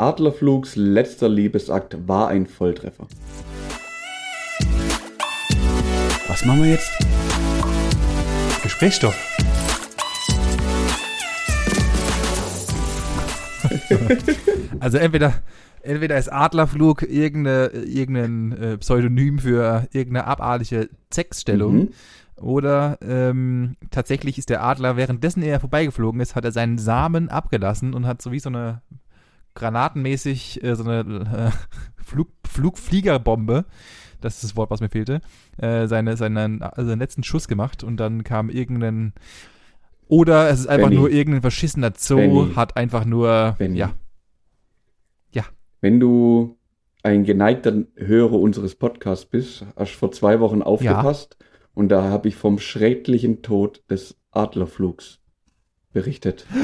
Adlerflugs letzter Liebesakt war ein Volltreffer. Was machen wir jetzt? Gesprächsstoff. also entweder, entweder ist Adlerflug irgendeine, irgendein äh, Pseudonym für irgendeine abartige Sexstellung. Mhm. Oder ähm, tatsächlich ist der Adler, währenddessen er vorbeigeflogen ist, hat er seinen Samen abgelassen und hat so wie so eine granatenmäßig äh, so eine äh, Flug, Flugfliegerbombe, das ist das Wort, was mir fehlte, äh, seine, seinen, also letzten Schuss gemacht und dann kam irgendein oder es ist einfach Benny. nur irgendein verschissener Zoo, Benny. hat einfach nur, Benny. ja. Ja. Wenn du ein geneigter Hörer unseres Podcasts bist, hast vor zwei Wochen aufgepasst ja. und da habe ich vom schrecklichen Tod des Adlerflugs berichtet.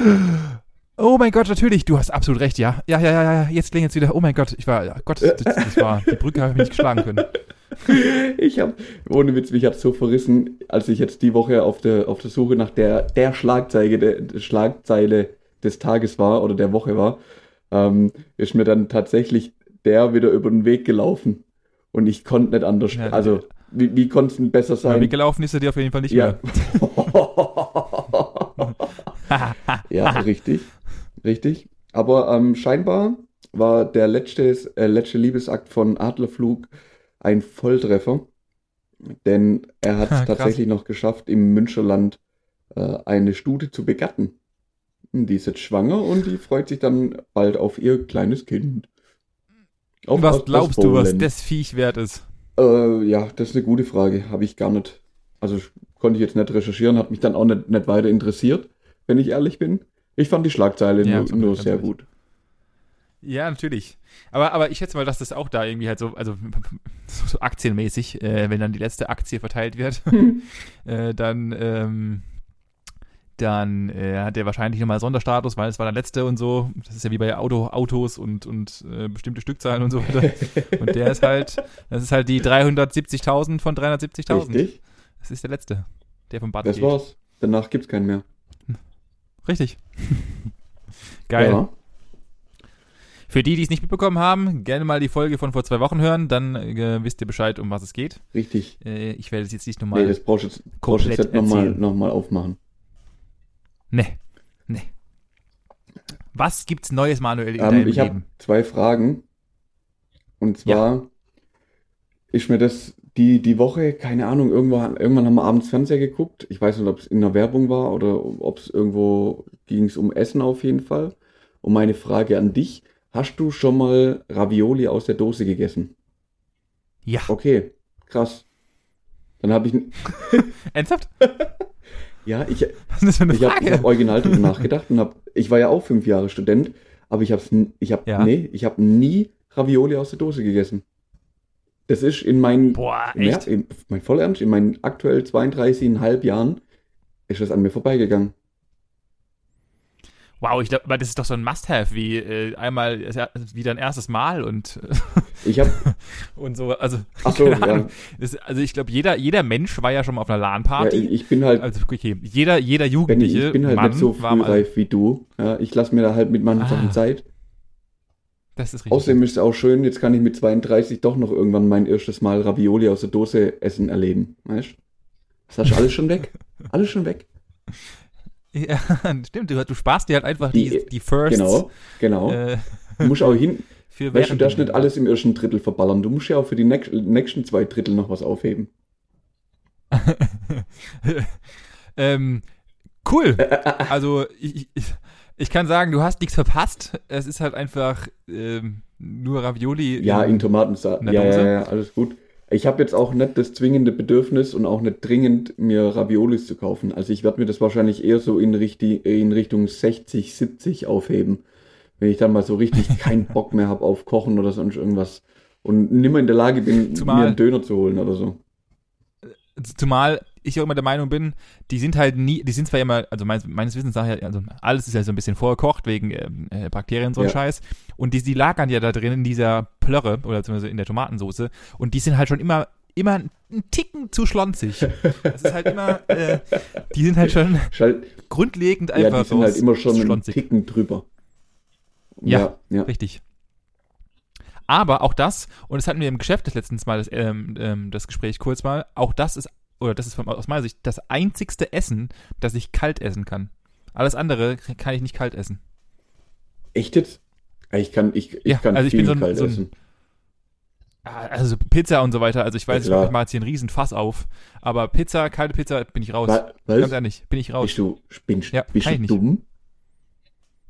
Oh mein Gott, natürlich, du hast absolut recht, ja. Ja, ja, ja, ja, jetzt klingt jetzt wieder, oh mein Gott, ich war, ja, Gott, das, das war, die Brücke habe ich nicht geschlagen können. Ich habe, ohne Witz, mich hat so verrissen, als ich jetzt die Woche auf der, auf der Suche nach der, der Schlagzeile, der, Schlagzeile des Tages war oder der Woche war, ähm, ist mir dann tatsächlich der wieder über den Weg gelaufen. Und ich konnte nicht anders. Ja, also, wie, wie konnte es denn besser sein? Ja, weggelaufen ist er dir auf jeden Fall nicht ja. mehr. ja, richtig richtig. Aber ähm, scheinbar war der letzte, äh, letzte Liebesakt von Adlerflug ein Volltreffer. Denn er hat es tatsächlich noch geschafft, im Müncherland äh, eine Stute zu begatten. Die ist jetzt schwanger und die freut sich dann bald auf ihr kleines Kind. Auf was glaubst du, was das Viech wert ist? Äh, ja, das ist eine gute Frage. Habe ich gar nicht. Also konnte ich jetzt nicht recherchieren, hat mich dann auch nicht, nicht weiter interessiert, wenn ich ehrlich bin. Ich fand die Schlagzeile ja, nur, nur sehr gut. Ja, natürlich. Aber, aber ich schätze mal, dass das auch da irgendwie halt so, also so, so aktienmäßig, äh, wenn dann die letzte Aktie verteilt wird, äh, dann, ähm, dann äh, hat der wahrscheinlich nochmal Sonderstatus, weil es war der letzte und so. Das ist ja wie bei Auto, Autos und, und äh, bestimmte Stückzahlen und so weiter. und der ist halt, das ist halt die 370.000 von 370.000. Richtig. Das ist der letzte, der vom Bad Das geht. war's. Danach gibt's keinen mehr. Richtig. Geil. Ja. Für die, die es nicht mitbekommen haben, gerne mal die Folge von vor zwei Wochen hören, dann äh, wisst ihr Bescheid, um was es geht. Richtig. Äh, ich werde es jetzt nicht nochmal. Nee, das brauchst du jetzt, brauchst jetzt nochmal noch mal aufmachen. Nee. Nee. Was gibt's Neues, Manuel, in ähm, deinem ich Leben? Ich habe zwei Fragen. Und zwar ja. Ist mir das die, die Woche, keine Ahnung, irgendwann, irgendwann haben wir abends Fernseher geguckt. Ich weiß nicht, ob es in der Werbung war oder ob es irgendwo ging es um Essen auf jeden Fall. Und meine Frage an dich, hast du schon mal Ravioli aus der Dose gegessen? Ja. Okay, krass. Dann habe ich... Ernsthaft? ja, ich, ich habe hab original drüber nachgedacht und habe, ich war ja auch fünf Jahre Student, aber ich habe ich hab, ja. nee, ich habe nie Ravioli aus der Dose gegessen. Das ist in meinen, Boah, echt? Ja, in, mein Vollernst, in meinen aktuell 32,5 Jahren ist das an mir vorbeigegangen. Wow, ich glaube, das ist doch so ein Must-Have, wie äh, einmal wie dein erstes Mal und ich habe und so, also Ach so, ja. das, also ich glaube, jeder jeder Mensch war ja schon mal auf einer LAN-Party. Ja, ich bin halt, also okay, jeder jeder Jugendliche, ich bin halt Mann nicht so frühreif wie du. Ja, ich lasse mir da halt mit manchen ah. Sachen Zeit. Das ist richtig. Außerdem ist es auch schön, jetzt kann ich mit 32 doch noch irgendwann mein erstes Mal Ravioli aus der Dose essen erleben. Weißt du? Das hast du alles schon weg. Alles schon weg. Ja, stimmt. Du, du sparst dir halt einfach die, die, die Firsts. Genau, genau. Äh, du musst auch hin. Für weißt du, darfst nicht alles im ersten Drittel verballern. Du musst ja auch für die nächsten zwei Drittel noch was aufheben. ähm, cool. Also, ich, ich ich kann sagen, du hast nichts verpasst. Es ist halt einfach ähm, nur Ravioli. Ja, in, in Tomatensauce. Ja, ja, ja, alles gut. Ich habe jetzt auch nicht das zwingende Bedürfnis und auch nicht dringend, mir Raviolis zu kaufen. Also ich werde mir das wahrscheinlich eher so in, Richti in Richtung 60, 70 aufheben. Wenn ich dann mal so richtig keinen Bock mehr habe auf Kochen oder sonst irgendwas. Und nimmer in der Lage bin, Zumal, mir einen Döner zu holen oder so. Zumal ich auch immer der Meinung bin, die sind halt nie, die sind zwar immer, also meines, meines Wissens nach, also alles ist ja so ein bisschen vorgekocht wegen ähm, äh, Bakterien und so ein ja. Scheiß. Und die, die lagern ja da drin in dieser Plörre oder zumindest in der Tomatensoße. Und die sind halt schon immer immer einen Ticken zu schlonzig. Das ist halt immer, äh, die sind halt schon Schall, grundlegend einfach ja, die sind halt immer schon einen Ticken drüber. Ja, Ja, ja. richtig. Aber auch das, und das hatten wir im Geschäft das letztens mal, das, ähm, ähm, das Gespräch kurz mal, auch das ist, oder das ist von, aus meiner Sicht das einzigste Essen, das ich kalt essen kann. Alles andere kann ich nicht kalt essen. Echt jetzt? Ich kann, ich, ich Ja, kann also ich bin so ein- kalt so ein- essen. Ah, Also Pizza und so weiter, also ich weiß, Ja, ich mache jetzt hier einen riesen Fass auf, aber Pizza, kalte Pizza, bin ich raus. Wa- Ganz Was? ehrlich, bin ich raus. Bist du, spinnst, Ja, bist du dumm?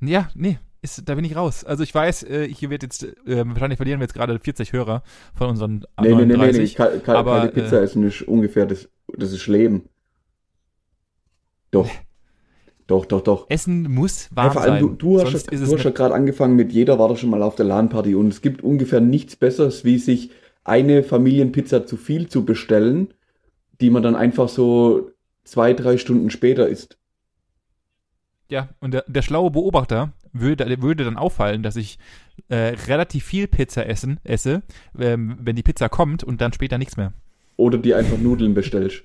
Ja, nee, ist, da bin ich raus. Also ich weiß, äh, hier wird jetzt, äh, wahrscheinlich verlieren wir jetzt gerade 40 Hörer von unseren Nee, nee, nee, nee, 39. nee. Kal kal aber, kalte Pizza äh, essen ist ungefähr das, das ist Leben. Doch. Doch, doch, doch. Essen muss Ja, warm vor allem, sein. du, du hast, ja, du hast ja gerade angefangen mit jeder war doch schon mal auf der LAN-Party und es gibt ungefähr nichts Besseres, wie sich eine Familienpizza zu viel zu bestellen, die man dann einfach so zwei, drei Stunden später isst. Ja, und der, der schlaue Beobachter würde, würde dann auffallen, dass ich äh, relativ viel Pizza essen, esse, ähm, wenn die Pizza kommt und dann später nichts mehr. Oder die einfach Nudeln bestellst.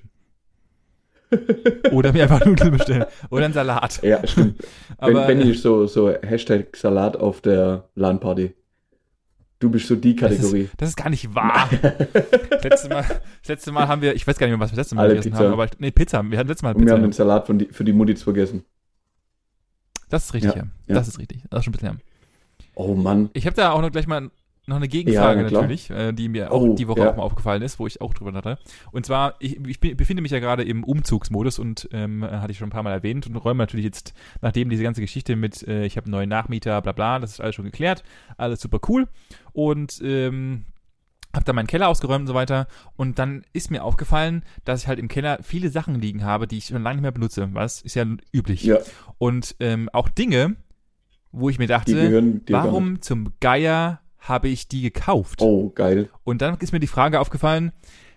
Oder mir einfach Nudeln bestellen. Oder einen Salat. Ja, stimmt. Aber Wenn, Benny ist so, so Hashtag Salat auf der LAN-Party. Du bist so die das, Kategorie. ist, das ist gar nicht wahr. das, letzte Mal, das letzte Mal haben wir, ich weiß gar nicht mehr, was wir das letzte Mal Alle gegessen Pizza. haben, aber nee, Pizza. Wir hatten letztes Mal Und wir haben Pizza. den Salat die, für die Muttis vergessen. Das ist richtig, Ja, ja. Das ist richtig. Das ist schon ein bisschen her. Oh Mann. Ich habe da auch noch gleich mal noch eine Gegenfrage Ja, natürlich, äh, die mir auch Oh, die Woche ja. auch mal aufgefallen ist, wo ich auch drüber hatte. Und zwar, ich, ich befinde mich ja gerade im Umzugsmodus und ähm, hatte ich schon ein paar Mal erwähnt und räume natürlich jetzt, nachdem diese ganze Geschichte mit, äh, ich habe einen neuen Nachmieter, bla bla, das ist alles schon geklärt, alles super cool. Und ähm, habe dann meinen Keller ausgeräumt und so weiter. Und dann ist mir aufgefallen, dass ich halt im Keller viele Sachen liegen habe, die ich schon lange nicht mehr benutze. Was ist ja üblich. Ja, Und ähm, auch Dinge, wo ich mir dachte. Warum zum Geier habe ich die gekauft? Oh, geil. Und dann ist mir die Frage aufgefallen,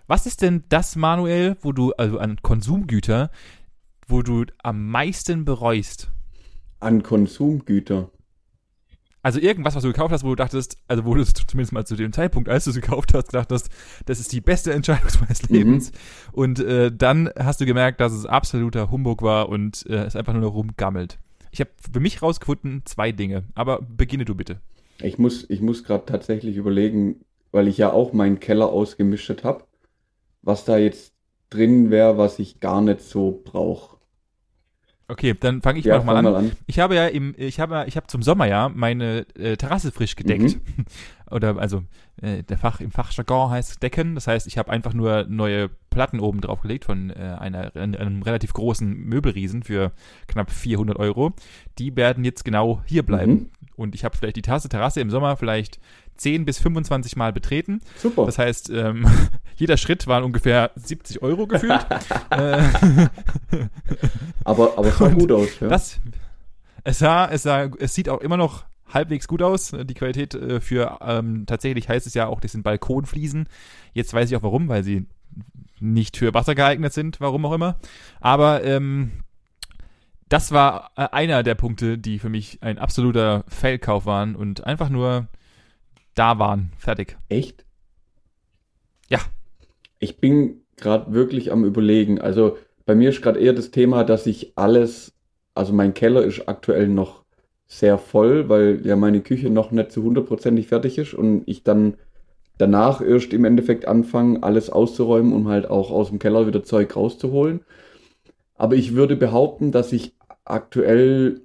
was ist denn das, Manuel, wo du, also an Konsumgüter, wo du am meisten bereust? An Konsumgüter. Also irgendwas, was du gekauft hast, wo du dachtest, also wo du es zumindest mal zu dem Zeitpunkt, als du es gekauft hast, gedacht hast, das ist die beste Entscheidung meines Mhm. Lebens. Und äh, dann hast du gemerkt, dass es absoluter Humbug war und äh, es einfach nur noch rumgammelt. Ich habe für mich rausgefunden zwei Dinge, aber beginne du bitte. Ich muss, ich muss gerade tatsächlich überlegen, weil ich ja auch meinen Keller ausgemischt habe, was da jetzt drin wäre, was ich gar nicht so brauche. Okay, dann fange ich Ja, mal, an. mal an. Ich habe ja im, ich habe, ich habe zum Sommer ja meine äh, Terrasse frisch gedeckt. Oder also äh, der Fach im Fachjargon heißt decken. Das heißt, ich habe einfach nur neue Platten oben drauf gelegt von äh, einer, einem relativ großen Möbelriesen für knapp 400 Euro. Die werden jetzt genau hier bleiben. Mhm. Und ich habe vielleicht die Tasse Terrasse im Sommer vielleicht 10 bis 25 Mal betreten. Super. Das heißt, ähm, jeder Schritt waren ungefähr 70 Euro gefühlt. äh, aber, aber es sah Und gut aus. Ja. Das, es sah, es sah, es sieht auch immer noch halbwegs gut aus. Die Qualität äh, für, ähm, tatsächlich heißt es ja auch, das sind Balkonfliesen. Jetzt weiß ich auch warum, weil sie nicht für Wasser geeignet sind, warum auch immer. Aber, ähm, das war äh, einer der Punkte, die für mich ein absoluter Fehlkauf waren und einfach nur da waren. Fertig. Echt? Ja. Ich bin gerade wirklich am Überlegen. Also bei mir ist gerade eher das Thema, dass ich alles, also mein Keller ist aktuell noch sehr voll, weil ja meine Küche noch nicht zu hundertprozentig fertig ist und ich dann danach erst im Endeffekt anfange, alles auszuräumen, um halt auch aus dem Keller wieder Zeug rauszuholen. Aber ich würde behaupten, dass ich aktuell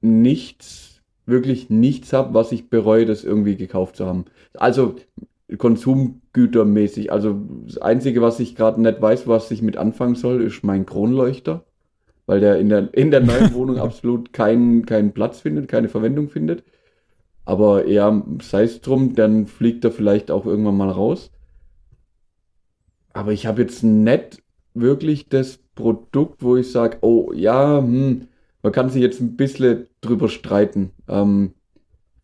nichts, wirklich nichts habe, was ich bereue, das irgendwie gekauft zu haben. Also konsumgütermäßig. Also das Einzige, was ich gerade nicht weiß, was ich mit anfangen soll, ist mein Kronleuchter. Weil der in der, in der neuen Wohnung absolut keinen, keinen Platz findet, keine Verwendung findet. Aber ja, sei es drum, dann fliegt er vielleicht auch irgendwann mal raus. Aber ich habe jetzt nicht wirklich das Produkt, wo ich sage, oh ja, hm, man kann sich jetzt ein bisschen drüber streiten. Ähm,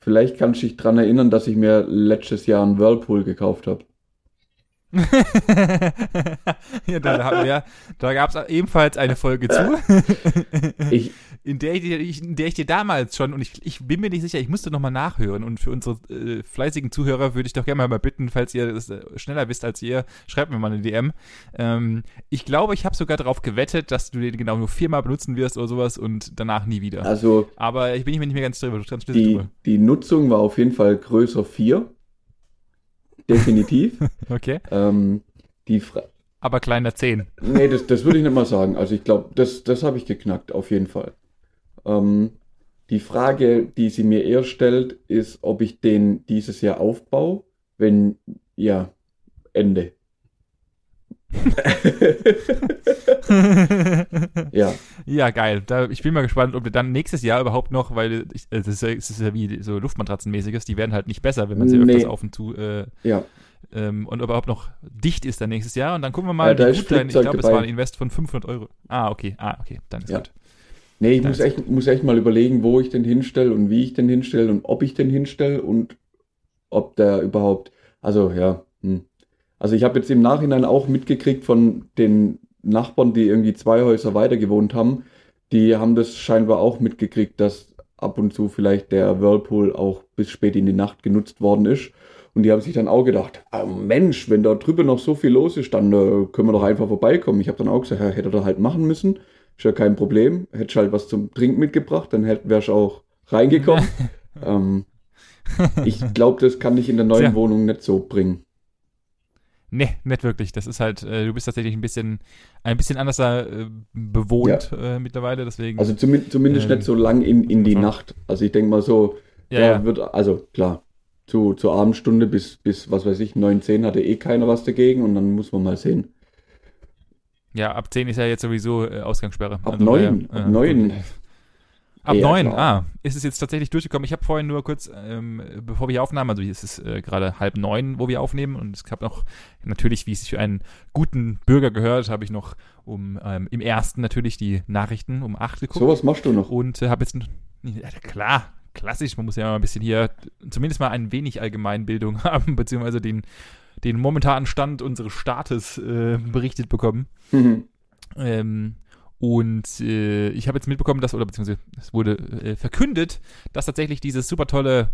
vielleicht kannst du dich dran erinnern, dass ich mir letztes Jahr einen Whirlpool gekauft habe. ja, da, da gab es ebenfalls eine Folge zu. ich, in der ich, dir, in der ich dir damals schon, und ich, ich bin mir nicht sicher, ich musste nochmal nachhören. Und für unsere äh, fleißigen Zuhörer würde ich doch gerne mal bitten, falls ihr das äh, schneller wisst als ihr, schreibt mir mal eine DM. Ähm, ich glaube, ich habe sogar darauf gewettet, dass du den genau nur viermal benutzen wirst oder sowas und danach nie wieder. Also. Aber ich bin mir nicht mehr ganz drüber. Ganz die, drüber. die Nutzung war auf jeden Fall größer 4. Definitiv. okay. Ähm, die Fra aber kleiner 10. Nee, das, das würde ich nicht mal sagen. Also ich glaube, das, das habe ich geknackt, auf jeden Fall. Ähm, die Frage, die sie mir eher stellt, ist, ob ich den dieses Jahr aufbaue. Wenn ja, Ende. ja. Geil. Da, ich bin mal gespannt, ob wir dann nächstes Jahr überhaupt noch, weil ich, das, ist ja, das ist ja wie so Luftmatratzenmäßiges, die werden halt nicht besser, wenn man sie nee. öfters auf und zu. Äh, ja. Ähm, und überhaupt noch dicht ist dann nächstes Jahr. Und dann gucken wir mal, ja, wie gut dein, ich glaube, es war ein Invest von 500 Euro. Ah, okay. Ah, okay. Dann ist ja. gut. Nee, ich muss echt, muss echt mal überlegen, wo ich den hinstelle und wie ich den hinstelle und ob ich den hinstelle und ob der überhaupt, also ja, hm. also ich habe jetzt im Nachhinein auch mitgekriegt von den Nachbarn, die irgendwie zwei Häuser weiter gewohnt haben, die haben das scheinbar auch mitgekriegt, dass ab und zu vielleicht der Whirlpool auch bis spät in die Nacht genutzt worden ist. Und die haben sich dann auch gedacht, oh Mensch, wenn da drüben noch so viel los ist, dann äh, können wir doch einfach vorbeikommen. Ich habe dann auch gesagt, ja, hätte er halt machen müssen. Ist ja kein Problem. Hättest halt was zum Trinken mitgebracht, dann wärst du auch reingekommen. ähm, ich glaube, das kann ich in der neuen Tja. Wohnung nicht so bringen. Nee, nicht wirklich. Das ist halt, äh, du bist tatsächlich ein bisschen, ein bisschen anders äh, bewohnt ja. äh, mittlerweile, deswegen. Also zum, zumindest ähm, nicht so lang in, in die Nacht. Also ich denke mal so, ja, ja, wird, also klar, zu, zur Abendstunde bis, bis, was weiß ich, 9, 10 hatte eh keiner was dagegen und dann muss man mal sehen. Ja, ab 10 ist ja jetzt sowieso äh, Ausgangssperre. Ab also, 9, ja, ab 9. Ab ja, 9, ah, ist es jetzt tatsächlich durchgekommen. Ich habe vorhin nur kurz, ähm, bevor wir hier aufnahmen, also es ist äh, gerade halb neun, wo wir aufnehmen und es gab noch, natürlich, wie es sich für einen guten Bürger gehört, habe ich noch um ähm, im ersten natürlich die Nachrichten um acht geguckt. Sowas machst du noch. Und äh, habe jetzt, ja, klar, klassisch, man muss ja mal ein bisschen hier zumindest mal ein wenig Allgemeinbildung haben, beziehungsweise den den momentanen Stand unseres Staates äh, berichtet bekommen. Mhm. Ähm, und äh, ich habe jetzt mitbekommen, dass, oder beziehungsweise es wurde äh, verkündet, dass tatsächlich dieses super tolle,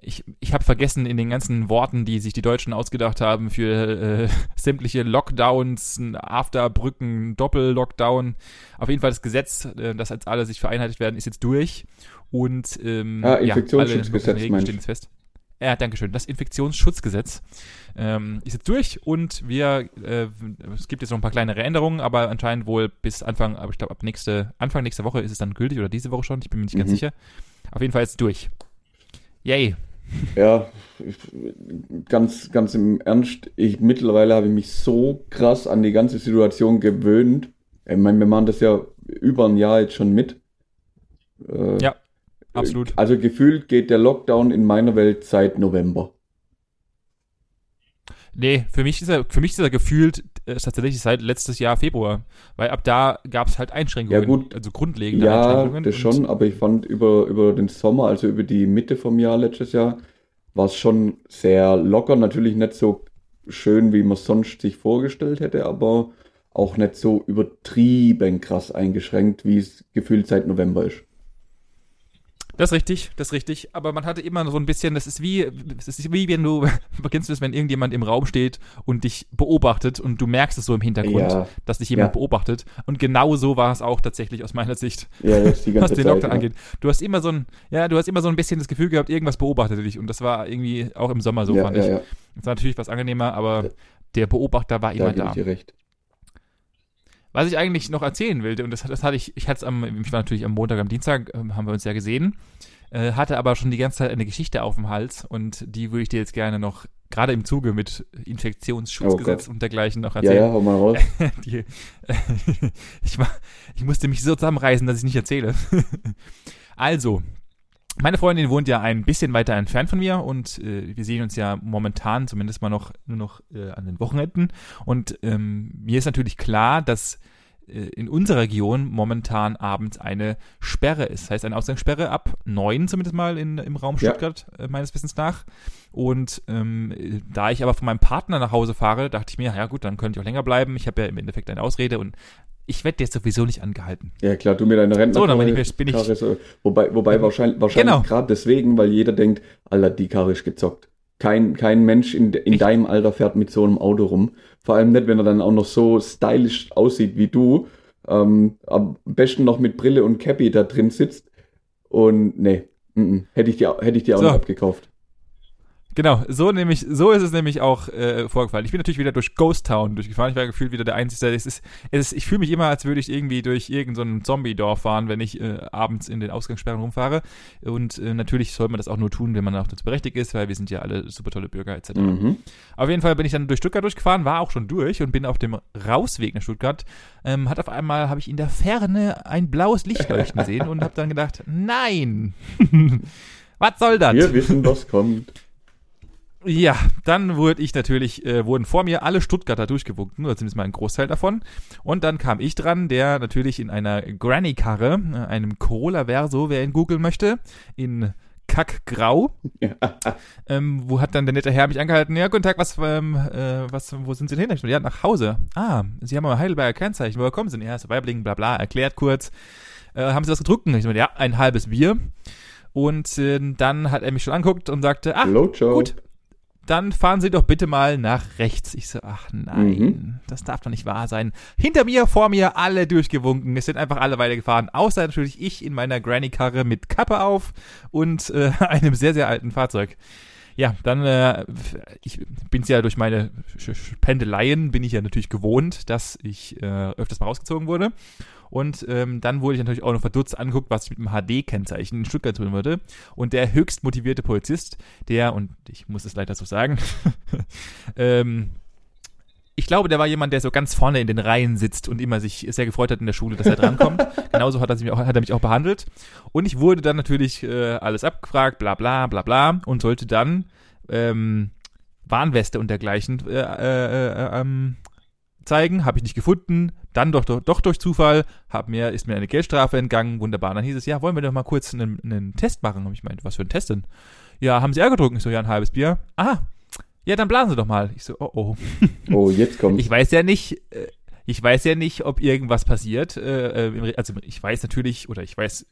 ich, ich habe vergessen in den ganzen Worten, die sich die Deutschen ausgedacht haben für äh, sämtliche Lockdowns, Afterbrücken, Doppel-Lockdown. Auf jeden Fall das Gesetz, äh, das als alle sich vereinheitlicht werden, ist jetzt durch. Und ähm, ah, Infektionsschutzgesetz ja, alle meinst fest. Ja, danke schön. Das Infektionsschutzgesetz ähm, ist jetzt durch und wir, äh, es gibt jetzt noch ein paar kleinere Änderungen, aber anscheinend wohl bis Anfang, aber ich glaube ab nächste, Anfang nächster Woche ist es dann gültig oder diese Woche schon, ich bin mir nicht mhm. ganz sicher. Auf jeden Fall ist es durch. Yay. Ja, ganz, ganz im Ernst, ich mittlerweile habe ich mich so krass an die ganze Situation gewöhnt. Ich meine, wir machen das ja über ein Jahr jetzt schon mit. Äh, ja, absolut. Also gefühlt geht der Lockdown in meiner Welt seit November. Nee, für mich ist er, für mich ist er gefühlt äh, tatsächlich seit letztes Jahr Februar. Weil ab da gab es halt Einschränkungen. Ja, gut. Also grundlegende ja, Einschränkungen. Ja, das schon, aber ich fand über, über den Sommer, also über die Mitte vom Jahr letztes Jahr, war es schon sehr locker. Natürlich nicht so schön, wie man sonst sich vorgestellt hätte, aber auch nicht so übertrieben krass eingeschränkt, wie es gefühlt seit November ist. Das ist richtig, das ist richtig. Aber man hatte immer so ein bisschen, das ist wie, das ist wie wenn du, kennst du das, wenn irgendjemand im Raum steht und dich beobachtet und du merkst es so im Hintergrund, ja. dass dich jemand ja. beobachtet. Und genau so war es auch tatsächlich aus meiner Sicht, ja, was den Zeit, Doktor angeht. Du hast immer so ein, ja, du hast immer so ein bisschen das Gefühl gehabt, irgendwas beobachtet dich. Und das war irgendwie auch im Sommer so, fand ich. Das war natürlich was angenehmer, aber der Beobachter war immer da. Da ich dir recht. Was ich eigentlich noch erzählen will, und das, das hatte ich, ich hatte es am, ich war natürlich am Montag, am Dienstag, äh, haben wir uns ja gesehen, äh, hatte aber schon die ganze Zeit eine Geschichte auf dem Hals und die würde ich dir jetzt gerne noch, gerade im Zuge mit Infektionsschutzgesetz oh und dergleichen noch erzählen. Ja, ja, hau mal raus. die, ich, war, ich musste mich so zusammenreißen, dass ich nicht erzähle. also, meine Freundin wohnt ja ein bisschen weiter entfernt von mir und äh, wir sehen uns ja momentan zumindest mal noch nur noch äh, an den Wochenenden. Und ähm, mir ist natürlich klar, dass äh, in unserer Region momentan abends eine Sperre ist. Das heißt, eine Ausgangssperre ab neun zumindest mal in, im Raum Stuttgart, ja. äh, meines Wissens nach. Und ähm, da ich aber von meinem Partner nach Hause fahre, dachte ich mir, ja gut, dann könnte ich auch länger bleiben. Ich habe ja im Endeffekt eine Ausrede und ich werde jetzt sowieso nicht angehalten. Ja klar, du mir deine Rentner. So, dann bin ich, bin ich so. Wobei, wobei wahrscheinlich, wahrscheinlich genau. gerade deswegen, weil jeder denkt, Alter, die Karre ist gezockt. Kein, kein Mensch in, in deinem Alter fährt mit so einem Auto rum. Vor allem nicht, wenn er dann auch noch so stylisch aussieht wie du. Ähm, am besten noch mit Brille und Cappy da drin sitzt. Und nee, m -m, hätte ich dir, hätte ich dir auch so. nicht abgekauft. Genau, so nämlich, so ist es nämlich auch äh, vorgefallen. Ich bin natürlich wieder durch Ghost Town durchgefahren. Ich war gefühlt wieder der Einzige. Es ist, es ist, ich fühle mich immer, als würde ich irgendwie durch irgendein so Zombie-Dorf fahren, wenn ich äh, abends in den Ausgangssperren rumfahre. Und äh, natürlich soll man das auch nur tun, wenn man auch dazu berechtigt ist, weil wir sind ja alle super tolle Bürger etc. Mhm. Auf jeden Fall bin ich dann durch Stuttgart durchgefahren, war auch schon durch und bin auf dem Rausweg nach Stuttgart. Ähm, hat auf einmal, habe ich in der Ferne ein blaues Licht leuchten sehen und habe dann gedacht, nein, was soll das? Wir wissen, was kommt. Ja, dann wurde ich natürlich, äh, wurden vor mir alle Stuttgarter durchgewunken, oder zumindest mal ein Großteil davon. Und dann kam ich dran, der natürlich in einer Granny-Karre, äh, einem Corolla Verso, wer ihn googeln möchte, in Kackgrau. Ja. Ähm, wo hat dann der nette Herr mich angehalten? Ja, guten Tag, was, ähm, äh, was, wo sind Sie denn hin? Ja, nach Hause. Ah, Sie haben aber Heidelberger Kennzeichen. Woher kommen Sie denn? Ja, ist Weibling, bla bla, erklärt kurz. Äh, haben Sie was getrunken? Ich so, ja, ein halbes Bier. Und äh, dann hat er mich schon anguckt und sagte, ah, gut, dann fahren Sie doch bitte mal nach rechts. Ich so, ach nein, mhm. das darf doch nicht wahr sein. Hinter mir, vor mir, alle durchgewunken. Es sind einfach alle weitergefahren, außer natürlich ich in meiner Granny-Karre mit Kappe auf und äh, einem sehr, sehr alten Fahrzeug. Ja, dann, äh, ich bin's ja durch meine Pendeleien, bin ich ja natürlich gewohnt, dass ich äh, öfters mal rausgezogen wurde. Und ähm, dann wurde ich natürlich auch noch verdutzt angeguckt, was ich mit dem HD-Kennzeichen in Stuttgart tun würde. Und der höchst motivierte Polizist, der, und ich muss es leider so sagen, ähm, ich glaube, der war jemand, der so ganz vorne in den Reihen sitzt und immer sich sehr gefreut hat in der Schule, dass er drankommt. Genauso hat er, mich auch, hat er mich auch behandelt. Und ich wurde dann natürlich äh, alles abgefragt, bla bla bla bla, und sollte dann ähm, Warnweste und dergleichen äh, äh, äh, ähm, zeigen, habe ich nicht gefunden, dann doch, doch, doch durch Zufall hab mir, ist mir eine Geldstrafe entgangen, wunderbar. Dann hieß es, ja, wollen wir doch mal kurz einen, einen Test machen? Und ich meinte, was für ein Test denn? Ja, haben Sie Ärger getrunken? Ich so, ja, ein halbes Bier. Ah, ja, dann blasen Sie doch mal. Ich so, oh, oh. Oh, jetzt kommt. Ich weiß ja nicht, äh, ich weiß ja nicht, ob irgendwas passiert. Äh, also ich weiß natürlich, oder ich weiß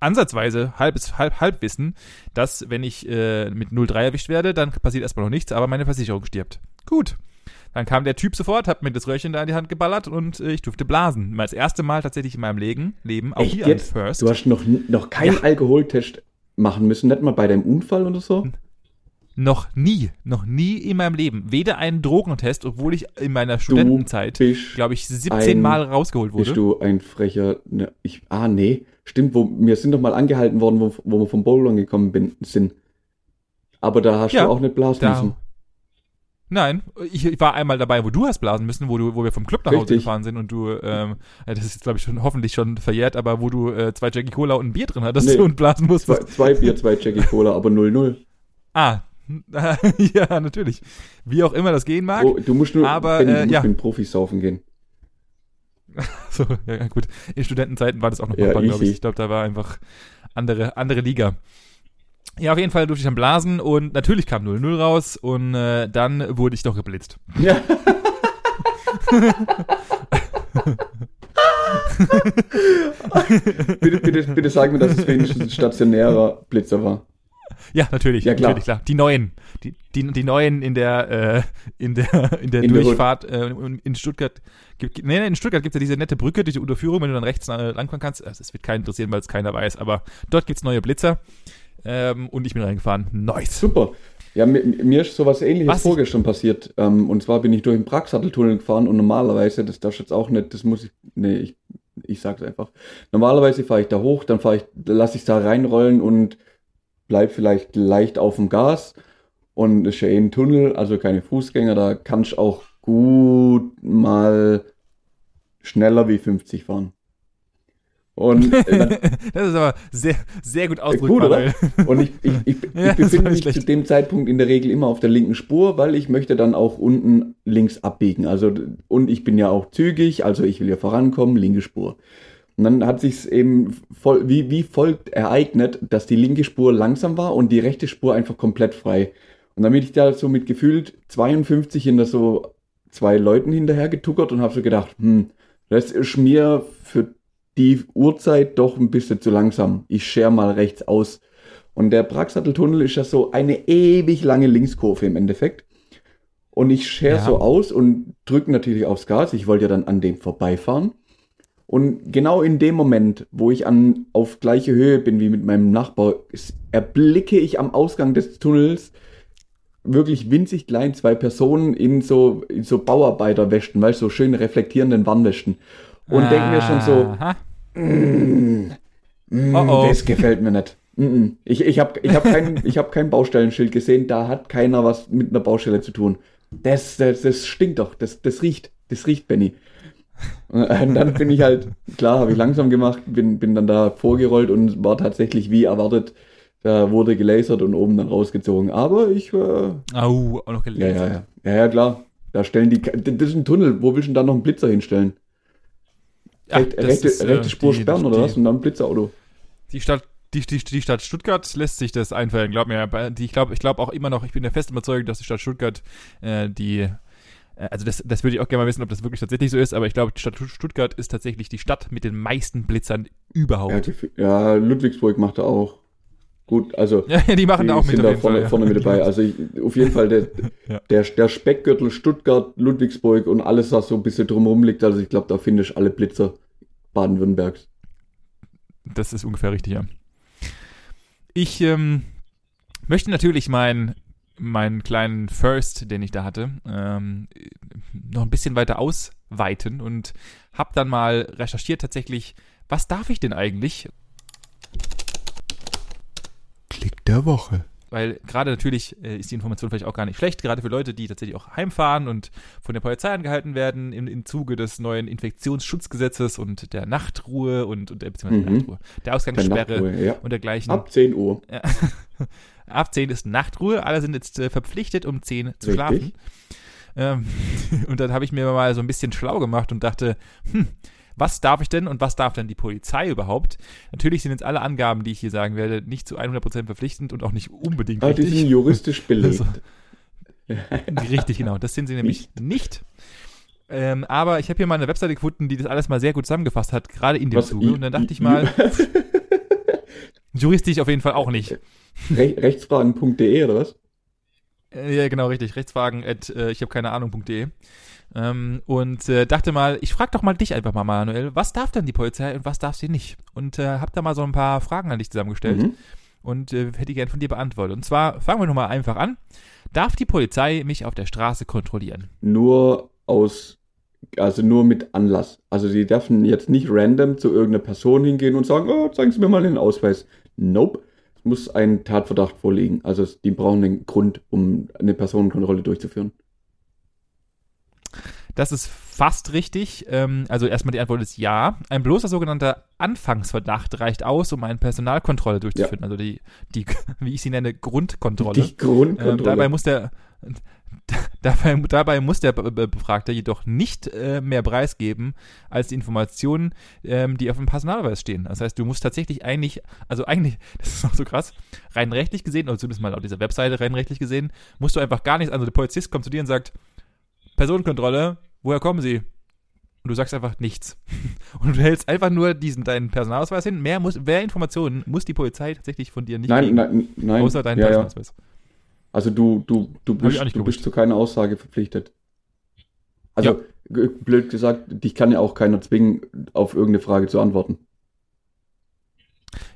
ansatzweise halbes halb Halbwissen, dass wenn ich äh, mit 03 erwischt werde, dann passiert erstmal noch nichts, aber meine Versicherung stirbt. Gut. Dann kam der Typ sofort, hat mir das Röhrchen da in die Hand geballert und äh, ich durfte blasen. Mal das erste Mal tatsächlich in meinem Leben, Leben auch Echt hier jetzt? First. Du hast noch, noch keinen ja. Alkoholtest machen müssen, nicht mal bei deinem Unfall oder so? Noch nie, noch nie in meinem Leben. Weder einen Drogentest, obwohl ich in meiner Studentenzeit, glaube ich, 17 ein, Mal rausgeholt wurde. Bist du ein frecher, ne, ich, ah nee, stimmt, wo, wir sind doch mal angehalten worden, wo, wo wir vom Bowlern gekommen bin, sind. Aber da hast ja, du auch nicht blasen müssen. Nein, ich, war einmal dabei, wo du hast blasen müssen, wo du, wo wir vom Club nach Hause Richtig. gefahren sind und du, ähm, das ist glaube ich schon hoffentlich schon verjährt, aber wo du äh, zwei Jackie Cola und ein Bier drin hattest nee, und blasen musstest. Zwei, zwei Bier, zwei Jackie Cola, aber 0-0. Ah, ja, natürlich. Wie auch immer das gehen mag. Oh, du musst nur aber, Benny, du äh, musst ja. mit Profis saufen gehen. so, ja, gut. In Studentenzeiten war das auch noch ja, glaube ich. Ich glaube, da war einfach andere, andere Liga. Ja, auf jeden Fall durfte ich dann blasen und natürlich kam 0-0 raus und äh, dann wurde ich doch geblitzt. Ja. bitte, bitte, bitte sag mir, dass es wenigstens ein stationärer Blitzer war. Ja, natürlich. Ja, klar. Natürlich, klar. Die neuen. Die, die, die neuen in der, äh, in der, in der in Durchfahrt äh, in Stuttgart. Gibt, nee, in Stuttgart gibt es ja diese nette Brücke, diese Unterführung, wenn du dann rechts äh, langfahren kannst. Es wird keinen interessieren, weil es keiner weiß, aber dort gibt es neue Blitzer. Ähm, und ich bin reingefahren. Nice. Super. Ja, mir, mir ist sowas ähnliches Was? vorgestern passiert. Ähm, und zwar bin ich durch den Pragsatteltunnel gefahren und normalerweise, das darfst du jetzt auch nicht, das muss ich, nee, ich, ich sag's einfach. Normalerweise fahre ich da hoch, dann fahre ich, lasse ich da reinrollen und bleib vielleicht leicht auf dem Gas. Und es ist ja eh ein Tunnel, also keine Fußgänger, da kannst du auch gut mal schneller wie 50 fahren. Und dann, das ist aber sehr, sehr gut ausdrückbar. Gut, oder? Und ich, ich, ich, ja, ich befinde mich schlecht. zu dem Zeitpunkt in der Regel immer auf der linken Spur, weil ich möchte dann auch unten links abbiegen. Also, und ich bin ja auch zügig, also ich will ja vorankommen, linke Spur. Und dann hat sich eben voll, wie, wie folgt ereignet, dass die linke Spur langsam war und die rechte Spur einfach komplett frei. Und dann bin ich da so mit gefühlt 52 hinter so zwei Leuten hinterher getuckert und habe so gedacht, hm, das ist mir für die Uhrzeit doch ein bisschen zu langsam. Ich scher mal rechts aus. Und der Pragsatteltunnel ist ja so eine ewig lange Linkskurve im Endeffekt. Und ich scher ja. so aus und drücke natürlich aufs Gas. Ich wollte ja dann an dem vorbeifahren. Und genau in dem Moment, wo ich an, auf gleiche Höhe bin wie mit meinem Nachbar, erblicke ich am Ausgang des Tunnels wirklich winzig klein zwei Personen in so, in so Bauarbeiterwäschen, weißt du, so schön reflektierenden Warnwäschen. Und denke mir schon so, mm, mm, oh oh. das gefällt mir nicht. Mm, ich ich habe ich hab kein, hab kein Baustellenschild gesehen, da hat keiner was mit einer Baustelle zu tun. Das, das, das stinkt doch, das, das riecht, das riecht, Benny. Und dann bin ich halt, klar, habe ich langsam gemacht, bin, bin dann da vorgerollt und war tatsächlich wie erwartet, da wurde gelasert und oben dann rausgezogen. Aber ich war. Äh, Au, auch noch gelasert. Ja, ja, ja, ja, klar. Da stellen die, das ist ein Tunnel, wo willst du denn da noch einen Blitzer hinstellen? Ach, rechte, ist, rechte äh, Spur die, sperren oder die, was? Und dann ein Blitzerauto. Die Stadt die, die, die Stadt Stuttgart lässt sich das einfallen, glaub mir. Ich glaube ich glaub auch immer noch, ich bin der festen Überzeugung, dass die Stadt Stuttgart äh, die äh, also das, das würde ich auch gerne mal wissen, ob das wirklich tatsächlich so ist, aber ich glaube, die Stadt Stuttgart ist tatsächlich die Stadt mit den meisten Blitzern überhaupt. Ja, ja Ludwigsburg macht da auch. Gut, also ja, die machen da auch mit, da vorne, Fall, vorne mit dabei. Also ich, auf jeden Fall der, ja. der, der Speckgürtel Stuttgart, Ludwigsburg und alles, was so ein bisschen drumherum liegt. Also ich glaube, da finde ich alle Blitzer Baden-Württembergs. Das ist ungefähr richtig, ja. Ich ähm, möchte natürlich mein meinen kleinen First, den ich da hatte, ähm, noch ein bisschen weiter ausweiten und habe dann mal recherchiert tatsächlich, was darf ich denn eigentlich? Klick der Woche. Weil gerade natürlich äh, ist die Information vielleicht auch gar nicht schlecht, gerade für Leute, die tatsächlich auch heimfahren und von der Polizei angehalten werden im, im Zuge des neuen Infektionsschutzgesetzes und der Nachtruhe und, und der, beziehungsweise mhm. Nachtruhe, der Ausgangssperre Nachtruhe, ja. und dergleichen. Ab 10 Uhr. Ja. Ab 10 ist Nachtruhe, alle sind jetzt äh, verpflichtet, um 10 zu Richtig. schlafen. Ähm, und dann habe ich mir mal so ein bisschen schlau gemacht und dachte, hm, was darf ich denn und was darf denn die Polizei überhaupt? Natürlich sind jetzt alle Angaben, die ich hier sagen werde, nicht zu 100% verpflichtend und auch nicht unbedingt Aber richtig. die sind juristisch belegt. Also, richtig, genau. Das sind sie nämlich nicht. nicht. Ähm, aber ich habe hier mal eine Webseite gefunden, die das alles mal sehr gut zusammengefasst hat, gerade in dem was, Zuge. Und dann dachte ich mal, juristisch auf jeden Fall auch nicht. Re rechtsfragen.de oder was? Äh, ja, genau, richtig. Rechtsfragen at äh, ich habe keine Ahnung.de. Ähm, und äh, dachte mal, ich frage doch mal dich einfach mal, Manuel, was darf denn die Polizei und was darf sie nicht? Und äh, habe da mal so ein paar Fragen an dich zusammengestellt mhm. und äh, hätte gern von dir beantwortet. Und zwar fangen wir nochmal einfach an. Darf die Polizei mich auf der Straße kontrollieren? Nur aus, also nur mit Anlass. Also sie dürfen jetzt nicht random zu irgendeiner Person hingehen und sagen, oh, zeigen Sie mir mal den Ausweis. Nope muss ein Tatverdacht vorliegen. Also die brauchen einen Grund, um eine Personenkontrolle durchzuführen. Das ist fast richtig. Ähm, also erstmal die Antwort ist ja. Ein bloßer sogenannter Anfangsverdacht reicht aus, um eine Personalkontrolle durchzuführen. Ja. Also die, die, wie ich sie nenne, Grundkontrolle. Die Grundkontrolle. Ähm, dabei muss der Dabei, dabei, muss der Befragte jedoch nicht äh, mehr preisgeben als die Informationen, ähm, die auf dem Personalausweis stehen. Das heißt, du musst tatsächlich eigentlich, also eigentlich, das ist auch so krass, rein rechtlich gesehen, oder zumindest mal auf dieser Webseite rein rechtlich gesehen, musst du einfach gar nichts, also der Polizist kommt zu dir und sagt, Personenkontrolle, woher kommen Sie? Und du sagst einfach nichts. Und du hältst einfach nur diesen deinen Personalausweis hin. Mehr, muss, mehr Informationen muss die Polizei tatsächlich von dir nicht nein, kriegen. Nein, nein. Außer deinen ja, Personalausweis. Ja. Also du, du, du, bist, du bist zu keiner Aussage verpflichtet. Also ja. blöd gesagt, dich kann ja auch keiner zwingen, auf irgendeine Frage zu antworten.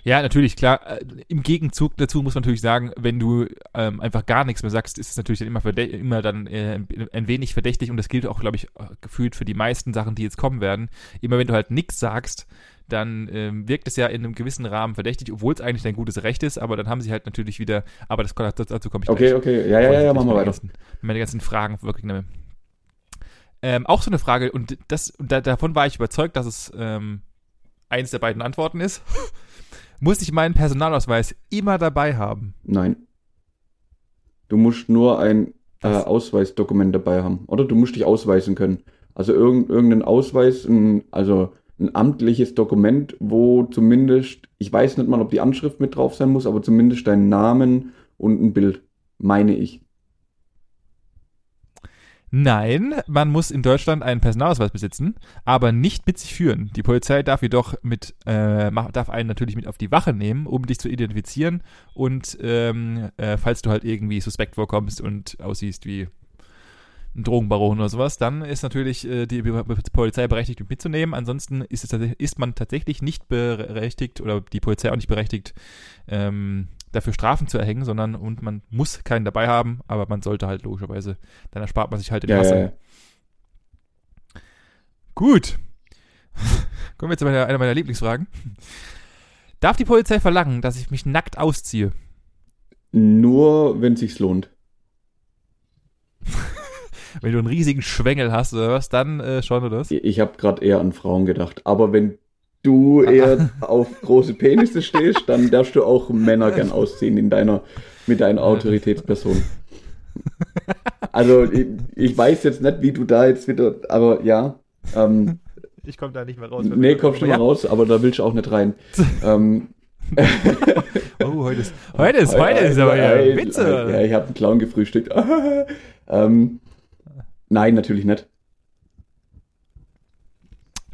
Ja, natürlich, klar. Äh, Im Gegenzug dazu muss man natürlich sagen, wenn du ähm, einfach gar nichts mehr sagst, ist es natürlich dann immer, immer dann äh, ein wenig verdächtig und das gilt auch, glaube ich, gefühlt für die meisten Sachen, die jetzt kommen werden. Immer wenn du halt nichts sagst, dann ähm, wirkt es ja in einem gewissen Rahmen verdächtig, obwohl es eigentlich dein gutes Recht ist, aber dann haben sie halt natürlich wieder, aber das, dazu komme ich Okay, gleich. okay, ja, ja, ja, ja machen wir weiter. Ganzen, meine ganzen Fragen wirklich nehme. Ähm, auch so eine Frage, und das, da, davon war ich überzeugt, dass es ähm, eins der beiden Antworten ist, muss ich meinen Personalausweis immer dabei haben? Nein. Du musst nur ein äh, Ausweisdokument dabei haben. Oder du musst dich ausweisen können. Also irgend, irgendein Ausweis, also ein amtliches Dokument, wo zumindest, ich weiß nicht mal, ob die Anschrift mit drauf sein muss, aber zumindest dein Namen und ein Bild, meine ich. Nein, man muss in Deutschland einen Personalausweis besitzen, aber nicht mit sich führen. Die Polizei darf jedoch mit, äh, darf einen natürlich mit auf die Wache nehmen, um dich zu identifizieren und ähm, äh, falls du halt irgendwie suspekt vorkommst und aussiehst wie ein Drogenbaron oder sowas, dann ist natürlich äh, die Polizei berechtigt, mitzunehmen. Ansonsten ist, es, ist man tatsächlich nicht berechtigt oder die Polizei auch nicht berechtigt, ähm, dafür Strafen zu erhängen, sondern und man muss keinen dabei haben, aber man sollte halt logischerweise, dann erspart man sich halt den ja, Hassel. Ja, ja. Gut. Kommen wir zu meiner, einer meiner Lieblingsfragen. Darf die Polizei verlangen, dass ich mich nackt ausziehe? Nur, wenn es sich lohnt. wenn du einen riesigen Schwengel hast oder was, dann äh, schon oder was? Ich habe gerade eher an Frauen gedacht. Aber wenn du eher auf große Penisse stehst, dann darfst du auch Männer gern ausziehen in deiner, mit deiner Autoritätsperson. Also ich, ich weiß jetzt nicht, wie du da jetzt wieder, aber ja. Ähm, ich komme da nicht mehr raus. Nee, kommst du ja. mal raus, aber da willst du auch nicht rein. ähm, oh, heute ist, heute ist, heute ist aber ja Witze. Ja, ich habe einen Clown gefrühstückt. ähm, nein, natürlich nicht.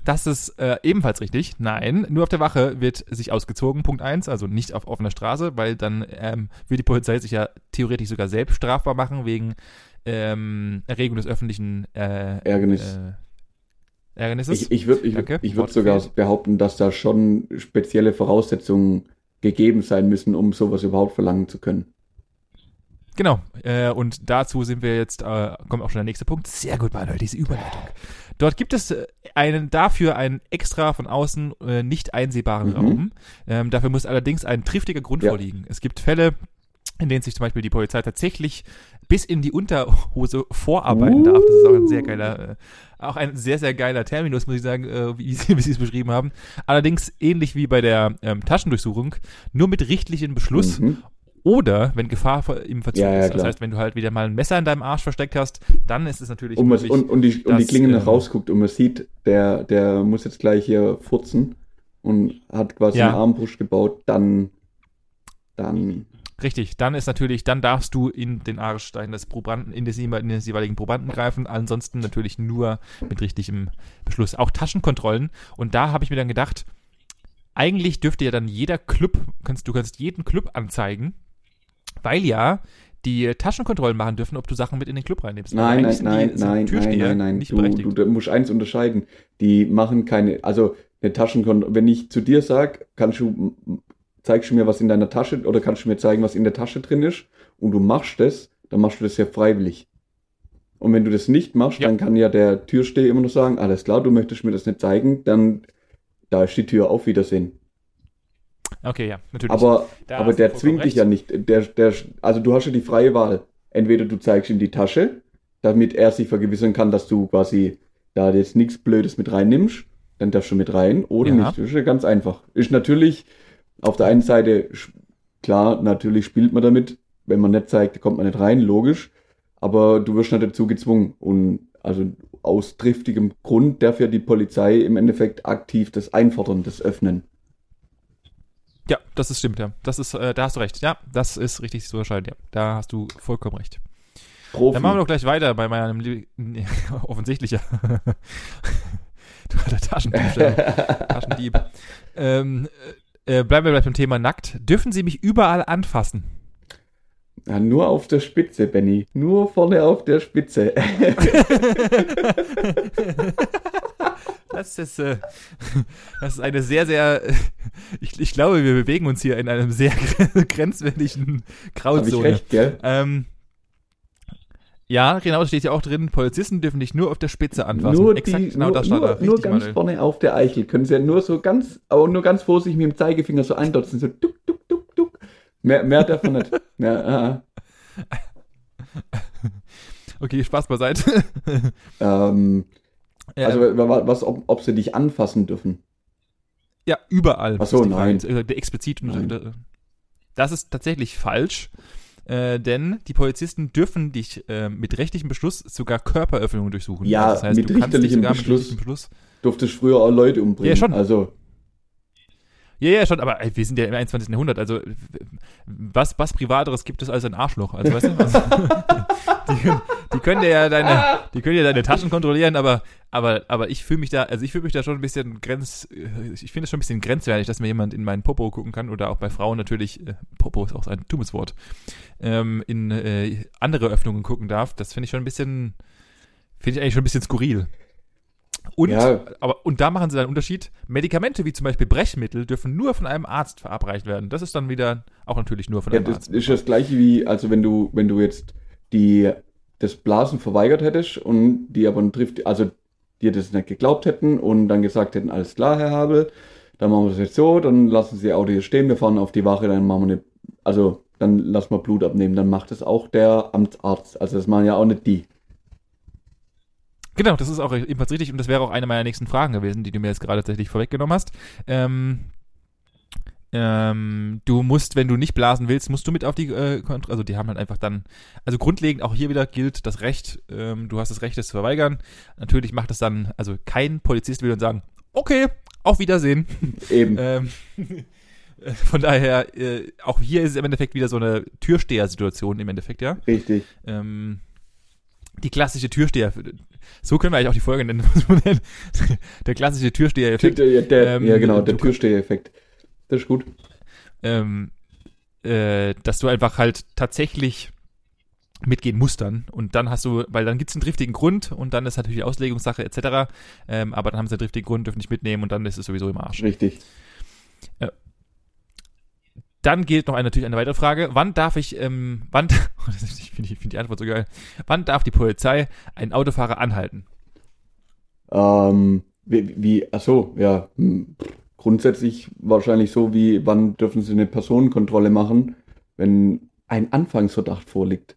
Das ist äh, ebenfalls richtig. Nein, nur auf der Wache wird sich ausgezogen, Punkt 1, also nicht auf offener Straße, weil dann ähm, wird die Polizei sich ja theoretisch sogar selbst strafbar machen wegen ähm, Erregung des öffentlichen äh, Ärgernis. Äh, Ärgernisses. Ich, ich würde ich, ich würd sogar behaupten, dass da schon spezielle Voraussetzungen gegeben sein müssen, um sowas überhaupt verlangen zu können. Genau, äh, und dazu sind wir jetzt, äh, kommt auch schon der nächste Punkt. Sehr gut, Manuel, diese Überleitung. Dort gibt es äh, einen dafür einen extra von außen äh, nicht einsehbaren mhm. Raum. Ähm, dafür muss allerdings ein triftiger Grund ja. vorliegen. Es gibt Fälle, in denen sich zum Beispiel die Polizei tatsächlich bis in die Unterhose vorarbeiten uh. darf. Das ist auch ein sehr geiler, äh, auch ein sehr, sehr geiler Terminus, muss ich sagen, äh, wie, wie Sie es beschrieben haben. Allerdings ähnlich wie bei der ähm, Taschendurchsuchung, nur mit richtlichen Beschluss mhm. Oder wenn Gefahr im Verzug ja, ja, ist. Das heißt, wenn du halt wieder mal ein Messer in deinem Arsch versteckt hast, dann ist es natürlich. Und, möglich, und, und, die, und die Klinge nach äh, rausguckt und man sieht, der, der muss jetzt gleich hier furzen und hat quasi ja. einen Armbrust gebaut, dann. Dann. Richtig, dann ist natürlich, dann darfst du in den Arsch deines Probanden, in des, in des jeweiligen Probanden greifen, ansonsten natürlich nur mit richtigem Beschluss. Auch Taschenkontrollen. Und da habe ich mir dann gedacht, eigentlich dürfte ja dann jeder Club, kannst, du kannst jeden Club anzeigen, weil ja die Taschenkontrollen machen dürfen, ob du Sachen mit in den Club reinnimmst. Nein, nein, nein, nein, nein, nein, nein, Nicht du, du musst eins unterscheiden. Die machen keine, also eine Taschenkontrolle, wenn ich zu dir sage, kannst du, zeigst du mir, was in deiner Tasche, oder kannst du mir zeigen, was in der Tasche drin ist, und du machst das, dann machst du das ja freiwillig. Und wenn du das nicht machst, ja. dann kann ja der Türsteher immer noch sagen, alles klar, du möchtest mir das nicht zeigen, dann da ist die Tür auf Wiedersehen. Okay, ja, natürlich. Aber, aber der zwingt dich ja nicht. Der, der, also du hast ja die freie Wahl. Entweder du zeigst ihm die Tasche, damit er sich vergewissern kann, dass du quasi da jetzt nichts Blödes mit reinnimmst, dann darfst du mit rein oder ja. nicht. Das ist ja ganz einfach. Ist natürlich auf der einen Seite, klar, natürlich spielt man damit. Wenn man nicht zeigt, kommt man nicht rein, logisch. Aber du wirst nicht dazu gezwungen. Und also aus triftigem Grund darf ja die Polizei im Endeffekt aktiv das Einfordern, das Öffnen. Ja, das ist stimmt, ja. Das ist, äh, da hast du recht. Ja, das ist richtig zu unterscheiden, ja. Da hast du vollkommen recht. Profi. Dann machen wir doch gleich weiter bei meinem Lie nee, offensichtlicher. du alter Taschendieb. Taschendieb. ähm, äh, bleiben wir gleich beim Thema nackt. Dürfen Sie mich überall anfassen? Ja, nur auf der Spitze, Benny. Nur vorne auf der Spitze. Das ist, äh, das ist eine sehr, sehr. Ich, ich glaube, wir bewegen uns hier in einem sehr grenzwertigen Grauzone. Hab ich recht, gell? Ähm, ja, genau, steht ja auch drin, Polizisten dürfen dich nur auf der Spitze anfassen. Nur Exakt, die, genau nur, das stand nur, da. nur ganz Manuel. vorne auf der Eichel. Können sie ja nur so ganz, aber nur ganz vorsichtig mit dem Zeigefinger so eindotzen, so duck, duck, duck, duck. Mehr, mehr davon nicht. Ja, okay, Spaß beiseite. ähm, also, was, ob, ob sie dich anfassen dürfen? Ja, überall. Ach so, ist die nein. Frage. Äh, Explizit. Nein. Das ist tatsächlich falsch. Äh, denn die Polizisten dürfen dich äh, mit rechtlichem Beschluss sogar Körperöffnungen durchsuchen. Ja, Also das heißt, mit du kannst dich richterlichem sogar Beschluss. Beschluss Durftest früher auch Leute umbringen. Ja, schon. Also, Ja, ja, schon, aber ey, wir sind ja im 21. Jahrhundert, also was, was Privateres gibt es als ein Arschloch? Also, weißt du, also, die, die können ja deine, die können ja deine Taschen kontrollieren, aber, aber, aber ich fühle mich da, also ich fühle mich da schon ein bisschen grenz, ich finde es schon ein bisschen grenzwertig, dass mir jemand in meinen Popo gucken kann oder auch bei Frauen natürlich, äh, Popo ist auch ein dummes Wort, ähm, in äh, andere Öffnungen gucken darf. Das finde ich schon ein bisschen, finde ich eigentlich schon ein bisschen skurril. Und, Ja. aber, und da machen sie dann einen Unterschied. Medikamente wie zum Beispiel Brechmittel dürfen nur von einem Arzt verabreicht werden. Das ist dann wieder auch natürlich nur von ja, einem das Arzt. ist das gleiche wie, also wenn du, wenn du jetzt die, das Blasen verweigert hättest und die aber trifft, also dir das nicht geglaubt hätten und dann gesagt hätten, alles klar, Herr Habel, dann machen wir das jetzt so, dann lassen Sie Auto hier stehen, wir fahren auf die Wache, dann machen wir eine, also dann lassen wir Blut abnehmen, dann macht das auch der Amtsarzt. Also das machen ja auch nicht die. Genau, das ist auch ebenfalls richtig und das wäre auch eine meiner nächsten Fragen gewesen, die du mir jetzt gerade tatsächlich vorweggenommen hast. Ähm, ähm, du musst, wenn du nicht blasen willst, musst du mit auf die äh, also die haben halt einfach dann, also grundlegend auch hier wieder gilt das Recht, ähm, du hast das Recht, es zu verweigern. Natürlich macht es dann, also kein Polizist will dann sagen, okay, auf Wiedersehen. Eben. Ähm, äh, von daher, äh, auch hier ist es im Endeffekt wieder so eine Türsteher-Situation im Endeffekt, ja. Richtig. Ähm, die klassische Türsteher. So können wir eigentlich auch die Folge nennen. der klassische Türsteher-Effekt. Der, der, Ähm, ja, genau, der Türsteher-Effekt. Das ist gut. Ähm, äh, dass du einfach halt tatsächlich mitgehen musst dann. Und dann hast du, weil dann gibt es einen driftigen Grund und dann ist natürlich die Auslegungssache etc. Ähm, aber dann haben sie einen driftigen Grund, dürfen nicht mitnehmen und dann ist es sowieso im Arsch. Richtig. Dann gilt noch eine, natürlich eine weitere Frage. Wann darf ich, ähm, wann, ich finde ich find die Antwort so geil. Wann darf die Polizei einen Autofahrer anhalten? Ähm, wie, wie, ach so, ja. hm, Grundsätzlich wahrscheinlich so wie, wann dürfen Sie eine Personenkontrolle machen, wenn ein Anfangsverdacht vorliegt.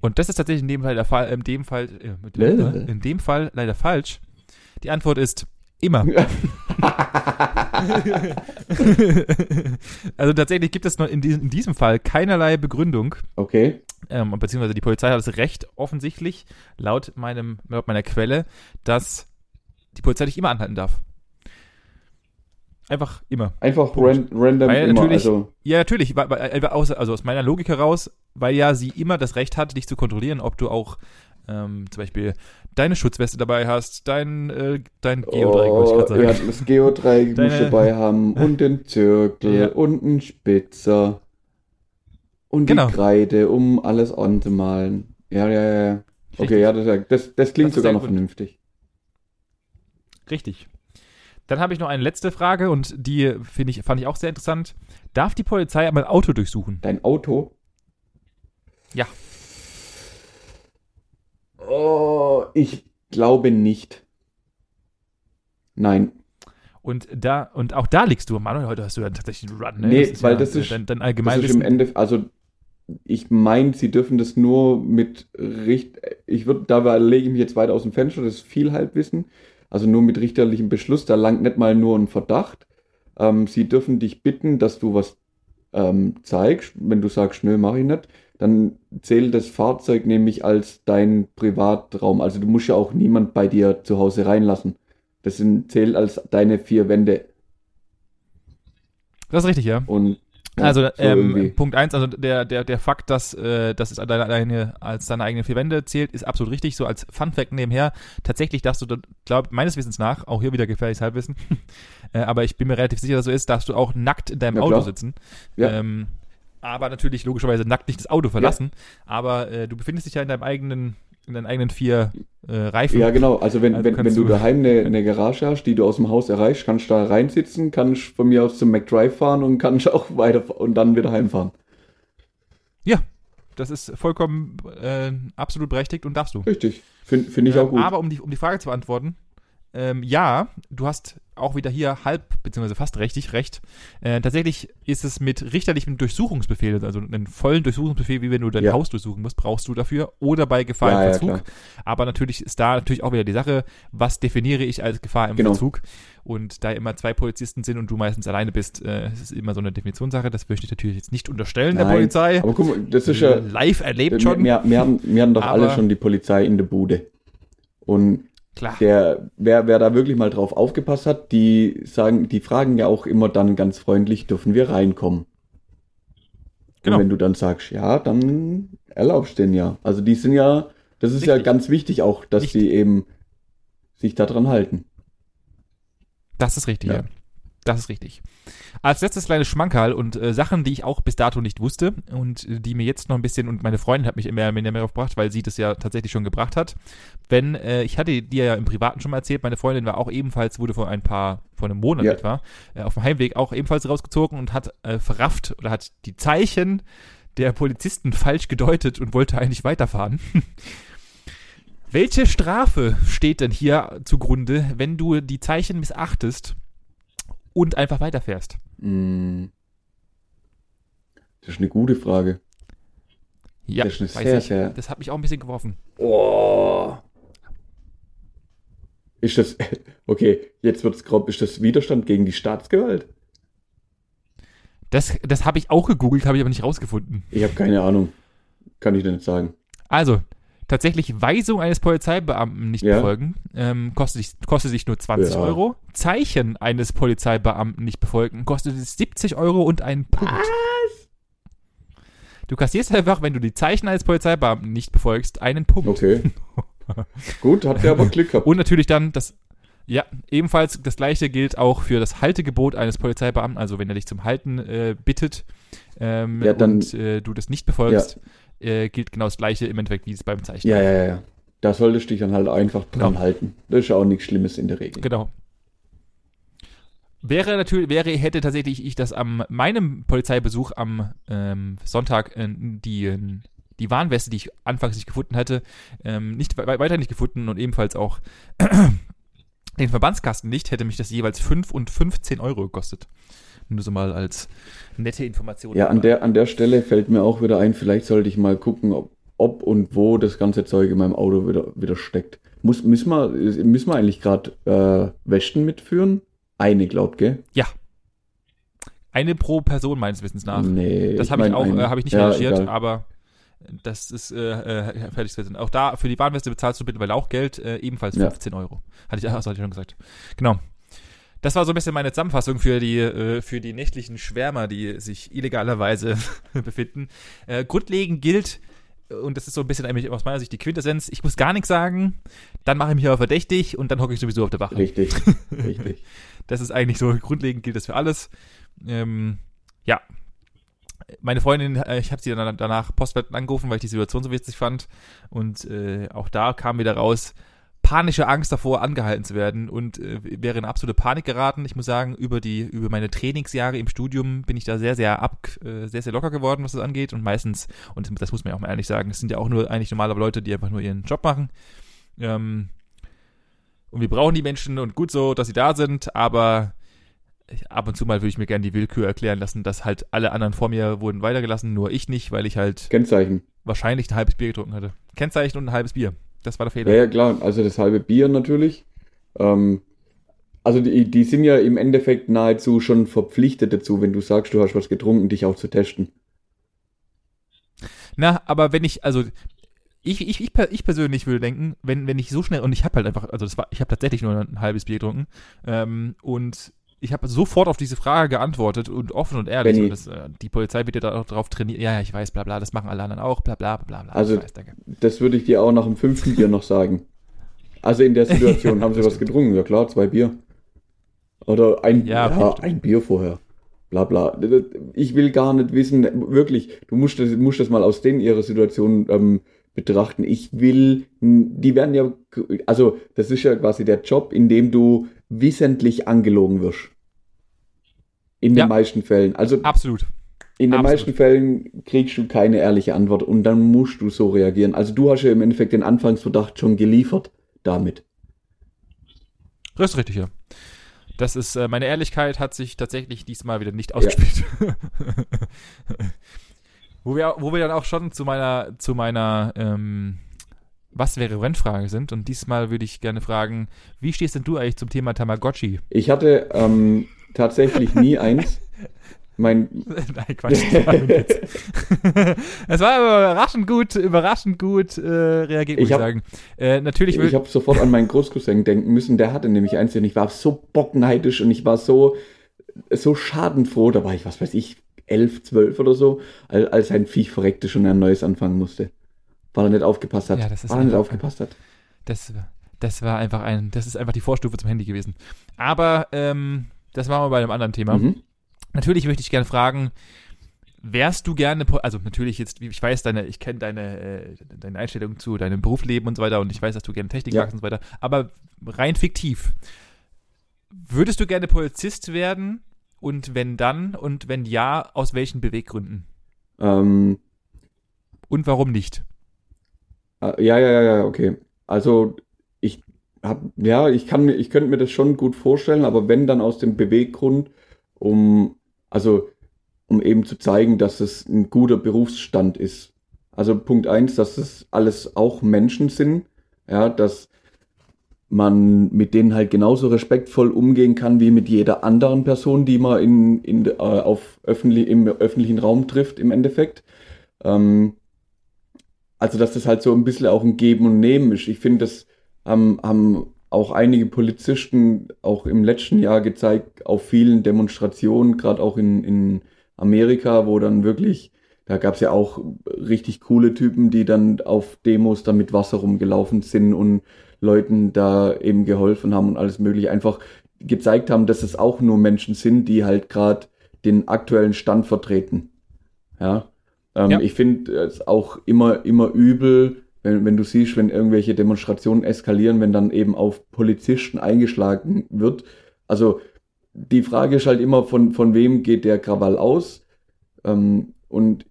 Und das ist tatsächlich in dem Fall der Fall, in dem Fall, äh, Lä? dem, in dem Fall leider falsch. Die Antwort ist immer. also tatsächlich gibt es noch in diesem, in diesem Fall keinerlei Begründung, Okay. ähm, beziehungsweise die Polizei hat das Recht offensichtlich, laut meinem, laut meiner Quelle, dass die Polizei dich immer anhalten darf. Einfach immer. Einfach ran, random Weil immer. natürlich- Also, Ja, natürlich, weil, weil, aus, also aus meiner Logik heraus, weil ja sie immer das Recht hat, dich zu kontrollieren, ob du auch ähm, zum Beispiel deine Schutzweste dabei hast, dein, äh, dein Geodreieck, wollte ich oh, gerade ja, sagen. das Geodreieck muss Deine- dabei haben und den Zirkel Ja. und einen Spitzer und Genau. die Kreide, um alles anzumalen. Ja, ja, ja. ja. Okay, Richtig. ja, das, das, das klingt Das sogar noch gut. vernünftig. Richtig. Dann habe ich noch eine letzte Frage und die finde ich, fand ich auch sehr interessant. Darf die Polizei mein Auto durchsuchen? Dein Auto? Ja. Oh, ich glaube nicht. Nein. Und da, und auch da liegst du, Manuel, heute hast du ja tatsächlich einen Run, ne? Nee, weil das äh, ist- dein, dein Das ist im Allgemeinwissen. Ende, also ich meine, sie dürfen das nur mit Richt, ich würde, da lege ich mich jetzt weit aus dem Fenster, das ist viel Halbwissen, also nur mit richterlichem Beschluss, da langt nicht mal nur ein Verdacht. Ähm, sie dürfen dich bitten, dass du was ähm, zeigst, wenn du sagst, nö, mache ich nicht, dann zählt das Fahrzeug nämlich als dein Privatraum, also du musst ja auch niemand bei dir zu Hause reinlassen. Das sind, zählt als deine vier Wände Das ist richtig, ja. und Also so ähm. Punkt eins, also der, der, der Fakt, dass, äh, dass es deine, deine, als deine eigenen vier Wände zählt, ist absolut richtig. So als Fun Fact nebenher. Tatsächlich darfst du, glaub, meines Wissens nach, auch hier wieder gefährliches Halbwissen, äh, aber ich bin mir relativ sicher, dass so ist, darfst du auch nackt in deinem Ja, Auto klar. sitzen. Ja. Ähm, aber natürlich logischerweise nackt nicht das Auto verlassen. Aber äh, du befindest dich ja in deinem eigenen, in deinen eigenen vier äh, Reifen. Ja, genau. Also wenn, Also wenn, wenn du du- daheim eine, eine Garage hast, die du aus dem Haus erreichst, kannst du da reinsitzen, kannst von mir aus zum McDrive fahren und kannst auch weiter und dann wieder heimfahren. Das ist vollkommen äh, absolut berechtigt und darfst du. Richtig. Finde find ich Ähm, auch gut. Aber um die, um die Frage zu beantworten, ähm, ja, du hast auch wieder hier halb, beziehungsweise fast richtig, recht. Äh, tatsächlich ist es mit richterlichem Durchsuchungsbefehl, also einen vollen Durchsuchungsbefehl, wie wenn du dein Ja. Haus durchsuchen musst, brauchst du dafür. Oder bei Gefahr Ja, im ja, Verzug. klar. Aber natürlich ist da natürlich auch wieder die Sache, was definiere ich als Gefahr im Genau. Verzug? Und da immer zwei Polizisten sind und du meistens alleine bist, äh, es ist immer so eine Definitionssache. Das möchte ich natürlich jetzt nicht unterstellen der Nein, Polizei. Aber guck mal, das ist ja, live erlebt wir, schon. wir, wir, haben, wir haben doch alle Aber- schon die Polizei in der Bude. Und Klar. der, wer, wer da wirklich mal drauf aufgepasst hat, die sagen, die fragen ja auch immer dann ganz freundlich, dürfen wir reinkommen? Genau. Und wenn du dann sagst, ja, dann erlaubst du den ja. Also die sind ja, das ist ja Richtig. ganz wichtig auch, dass Richtig. die eben sich daran halten. Das ist richtig, ja. Ja. Das ist richtig. Als letztes kleine Schmankerl und äh, Sachen, die ich auch bis dato nicht wusste und äh, die mir jetzt noch ein bisschen, und meine Freundin hat mich immer mehr, mehr darauf gebracht, weil sie das ja tatsächlich schon gebracht hat. Wenn, äh, ich hatte dir ja im Privaten schon mal erzählt, meine Freundin war auch ebenfalls, wurde vor ein paar, vor einem Monat Ja. etwa, äh, auf dem Heimweg auch ebenfalls rausgezogen und hat äh, verrafft oder hat die Zeichen der Polizisten falsch gedeutet und wollte eigentlich weiterfahren. Welche Strafe steht denn hier zugrunde, wenn du die Zeichen missachtest und einfach weiterfährst? Mm. Das ist eine gute Frage. Ja, Das ist sehr, ich. sehr- Das hat mich auch ein bisschen geworfen. Oh. Ist das, okay, jetzt wird's grob, ist das Widerstand gegen die Staatsgewalt? Das, das habe ich auch gegoogelt, habe ich aber nicht rausgefunden. Ich habe keine Ahnung. Kann ich dir nicht sagen. Also, tatsächlich Weisung eines Polizeibeamten nicht Ja. befolgen, ähm, kostet, sich, kostet sich nur 20 Ja. Euro. Zeichen eines Polizeibeamten nicht befolgen, kostet es 70 Euro und einen Punkt. Du kassierst einfach, wenn du die Zeichen eines Polizeibeamten nicht befolgst, einen Punkt. Okay. Gut, hat der aber Glück gehabt. Und natürlich dann das, ja, ebenfalls das gleiche gilt auch für das Haltegebot eines Polizeibeamten, also wenn er dich zum Halten äh, bittet ähm, Ja, dann- und äh, du das nicht befolgst, äh, gilt genau das gleiche im Endeffekt wie es beim Zeichen. Ja, ja, ja. Da solltest du dich dann halt einfach dran Genau. halten. Das ist auch nichts Schlimmes in der Regel. Genau. Wäre natürlich, wäre, hätte tatsächlich ich das am meinem Polizeibesuch am ähm, Sonntag äh, die, die Warnweste, die ich anfangs nicht gefunden hatte, ähm, nicht we- weiter nicht gefunden und ebenfalls auch den Verbandskasten nicht, hätte mich das jeweils 5 und 15 Euro gekostet. Nur so mal als nette Information. Ja, an der, an der Stelle fällt mir auch wieder ein, vielleicht sollte ich mal gucken, ob, ob und wo das ganze Zeug in meinem Auto wieder, wieder steckt. Muss, müssen, wir, müssen wir eigentlich gerade äh, Wäschen mitführen? Eine, glaubt, gell? Ja. Eine pro Person meines Wissens nach. Nee. Das habe ich auch, äh, habe ich nicht Ja, recherchiert, egal. aber das ist äh, äh, fertig gewesen. Auch da, für die Warnweste bezahlst du mittlerweile auch Geld, äh, ebenfalls Ja. 15 Euro. Hatte ich, ach, hatte ich schon gesagt. Genau. Das war so ein bisschen meine Zusammenfassung für die, äh, für die nächtlichen Schwärmer, die sich illegalerweise befinden. Äh, grundlegend gilt, äh, und das ist so ein bisschen eigentlich aus meiner Sicht die Quintessenz, ich muss gar nichts sagen, dann mache ich mich aber verdächtig und dann hocke ich sowieso auf der Wache. Richtig, richtig. Das ist eigentlich so, grundlegend gilt das für alles. Ähm, ja. Meine Freundin, äh, ich habe sie dann danach postwendend angerufen, weil ich die Situation so witzig fand. Und äh, auch da kam wieder raus, panische Angst davor, angehalten zu werden und äh, wäre in absolute Panik geraten. Ich muss sagen, über die, über meine Trainingsjahre im Studium bin ich da sehr, sehr ab, äh, sehr, sehr locker geworden, was das angeht. Und meistens, und das muss man ja auch mal ehrlich sagen, es sind ja auch nur eigentlich normale Leute, die einfach nur ihren Job machen. Ähm, und wir brauchen die Menschen und gut so, dass sie da sind, aber ab und zu mal würde ich mir gerne die Willkür erklären lassen, dass halt alle anderen vor mir wurden weitergelassen, nur ich nicht, weil ich halt Kennzeichen. wahrscheinlich ein halbes Bier getrunken hatte. Kennzeichen und ein halbes Bier. Das war der Fehler. Ja, ja, klar. Also das halbe Bier natürlich. Ähm, also die, die sind ja im Endeffekt nahezu schon verpflichtet dazu, wenn du sagst, du hast was getrunken, dich auch zu testen. Na, aber wenn ich, also ich, ich, ich, ich persönlich würde denken, wenn, wenn ich so schnell, und ich habe halt einfach, also das war, ich habe tatsächlich nur ein halbes Bier getrunken, ähm, und ich habe sofort auf diese Frage geantwortet und offen und ehrlich. Und das, äh, die Polizei wird ja da auch drauf trainiert. Ja, ja, ich weiß, bla bla, das machen alle anderen auch, bla bla bla bla. Also- weiß. Das würde ich dir auch nach dem fünften Bier noch sagen. Also in der Situation haben sie was getrunken, ja klar, zwei Bier. Oder ein, Ja, ja, ein Bier vorher. Bla bla. Ich will gar nicht wissen, wirklich, du musst das, musst das mal aus denen ihrer Situation ähm, betrachten. Ich will, die werden ja, also das ist ja quasi der Job, in dem du wissentlich angelogen wirst. In Ja. den meisten Fällen. Also Absolut. in den Absolut. meisten Fällen kriegst du keine ehrliche Antwort und dann musst du so reagieren. Also du hast ja im Endeffekt den Anfangsverdacht schon geliefert damit. Das ist richtig, ja. Das ist, äh, meine Ehrlichkeit hat sich tatsächlich diesmal wieder nicht ausgespielt. Ja. wo, wir, wo wir dann auch schon zu meiner, zu meiner, ähm, was wäre Rennfrage sind. Und diesmal würde ich gerne fragen, wie stehst denn du eigentlich zum Thema Tamagotchi? Ich hatte ähm, tatsächlich nie eins. Mein Nein, Quatsch. es war überraschend gut, überraschend gut äh, reagiert, muss ich, hab, sagen. Äh, natürlich ich habe sofort an meinen Großcousin denken müssen, der hatte nämlich eins und ich war so bockneidisch und ich war so, so schadenfroh, da war ich, was weiß ich, elf, zwölf oder so, als, als ein Viech verreckte schon ein neues anfangen musste. Weil er nicht aufgepasst hat. Ja, das ist weil er nicht aufgepasst hat. Das, das war einfach ein, das ist einfach die Vorstufe zum Handy gewesen. Aber ähm, das machen wir bei einem anderen Thema. Mhm. Natürlich möchte ich gerne fragen, wärst du gerne, also natürlich jetzt, ich weiß deine, ich kenne deine, äh, deine Einstellung zu deinem Berufsleben und so weiter und ich weiß, dass du gerne Technik ja. magst und so weiter, aber rein fiktiv, würdest du gerne Polizist werden und wenn dann und wenn ja, aus welchen Beweggründen? Ähm, und warum nicht? Äh, ja, ja, ja, ja, okay. Also ich hab, ja, ich kann mir, ich könnte mir das schon gut vorstellen, aber wenn dann aus dem Beweggrund, um also um eben zu zeigen, dass es ein guter Berufsstand ist. Also Punkt eins, dass es alles auch Menschen sind, ja, dass man mit denen halt genauso respektvoll umgehen kann wie mit jeder anderen Person, die man in, in, äh, auf öffentlich, im öffentlichen Raum trifft, im Endeffekt. Ähm, also, dass das halt so ein bisschen auch ein Geben und Nehmen ist. Ich finde, das haben, haben auch einige Polizisten auch im letzten Jahr gezeigt auf vielen Demonstrationen, gerade auch in, in Amerika, wo dann wirklich, da gab es ja auch richtig coole Typen, die dann auf Demos dann mit Wasser rumgelaufen sind und Leuten da eben geholfen haben und alles mögliche einfach gezeigt haben, dass es auch nur Menschen sind, die halt gerade den aktuellen Stand vertreten. Ja. Ähm, ja. Ich finde es auch immer, immer übel, wenn, wenn du siehst, wenn irgendwelche Demonstrationen eskalieren, wenn dann eben auf Polizisten eingeschlagen wird. Also die Frage ist halt immer, von, von wem geht der Krawall aus? Ähm, und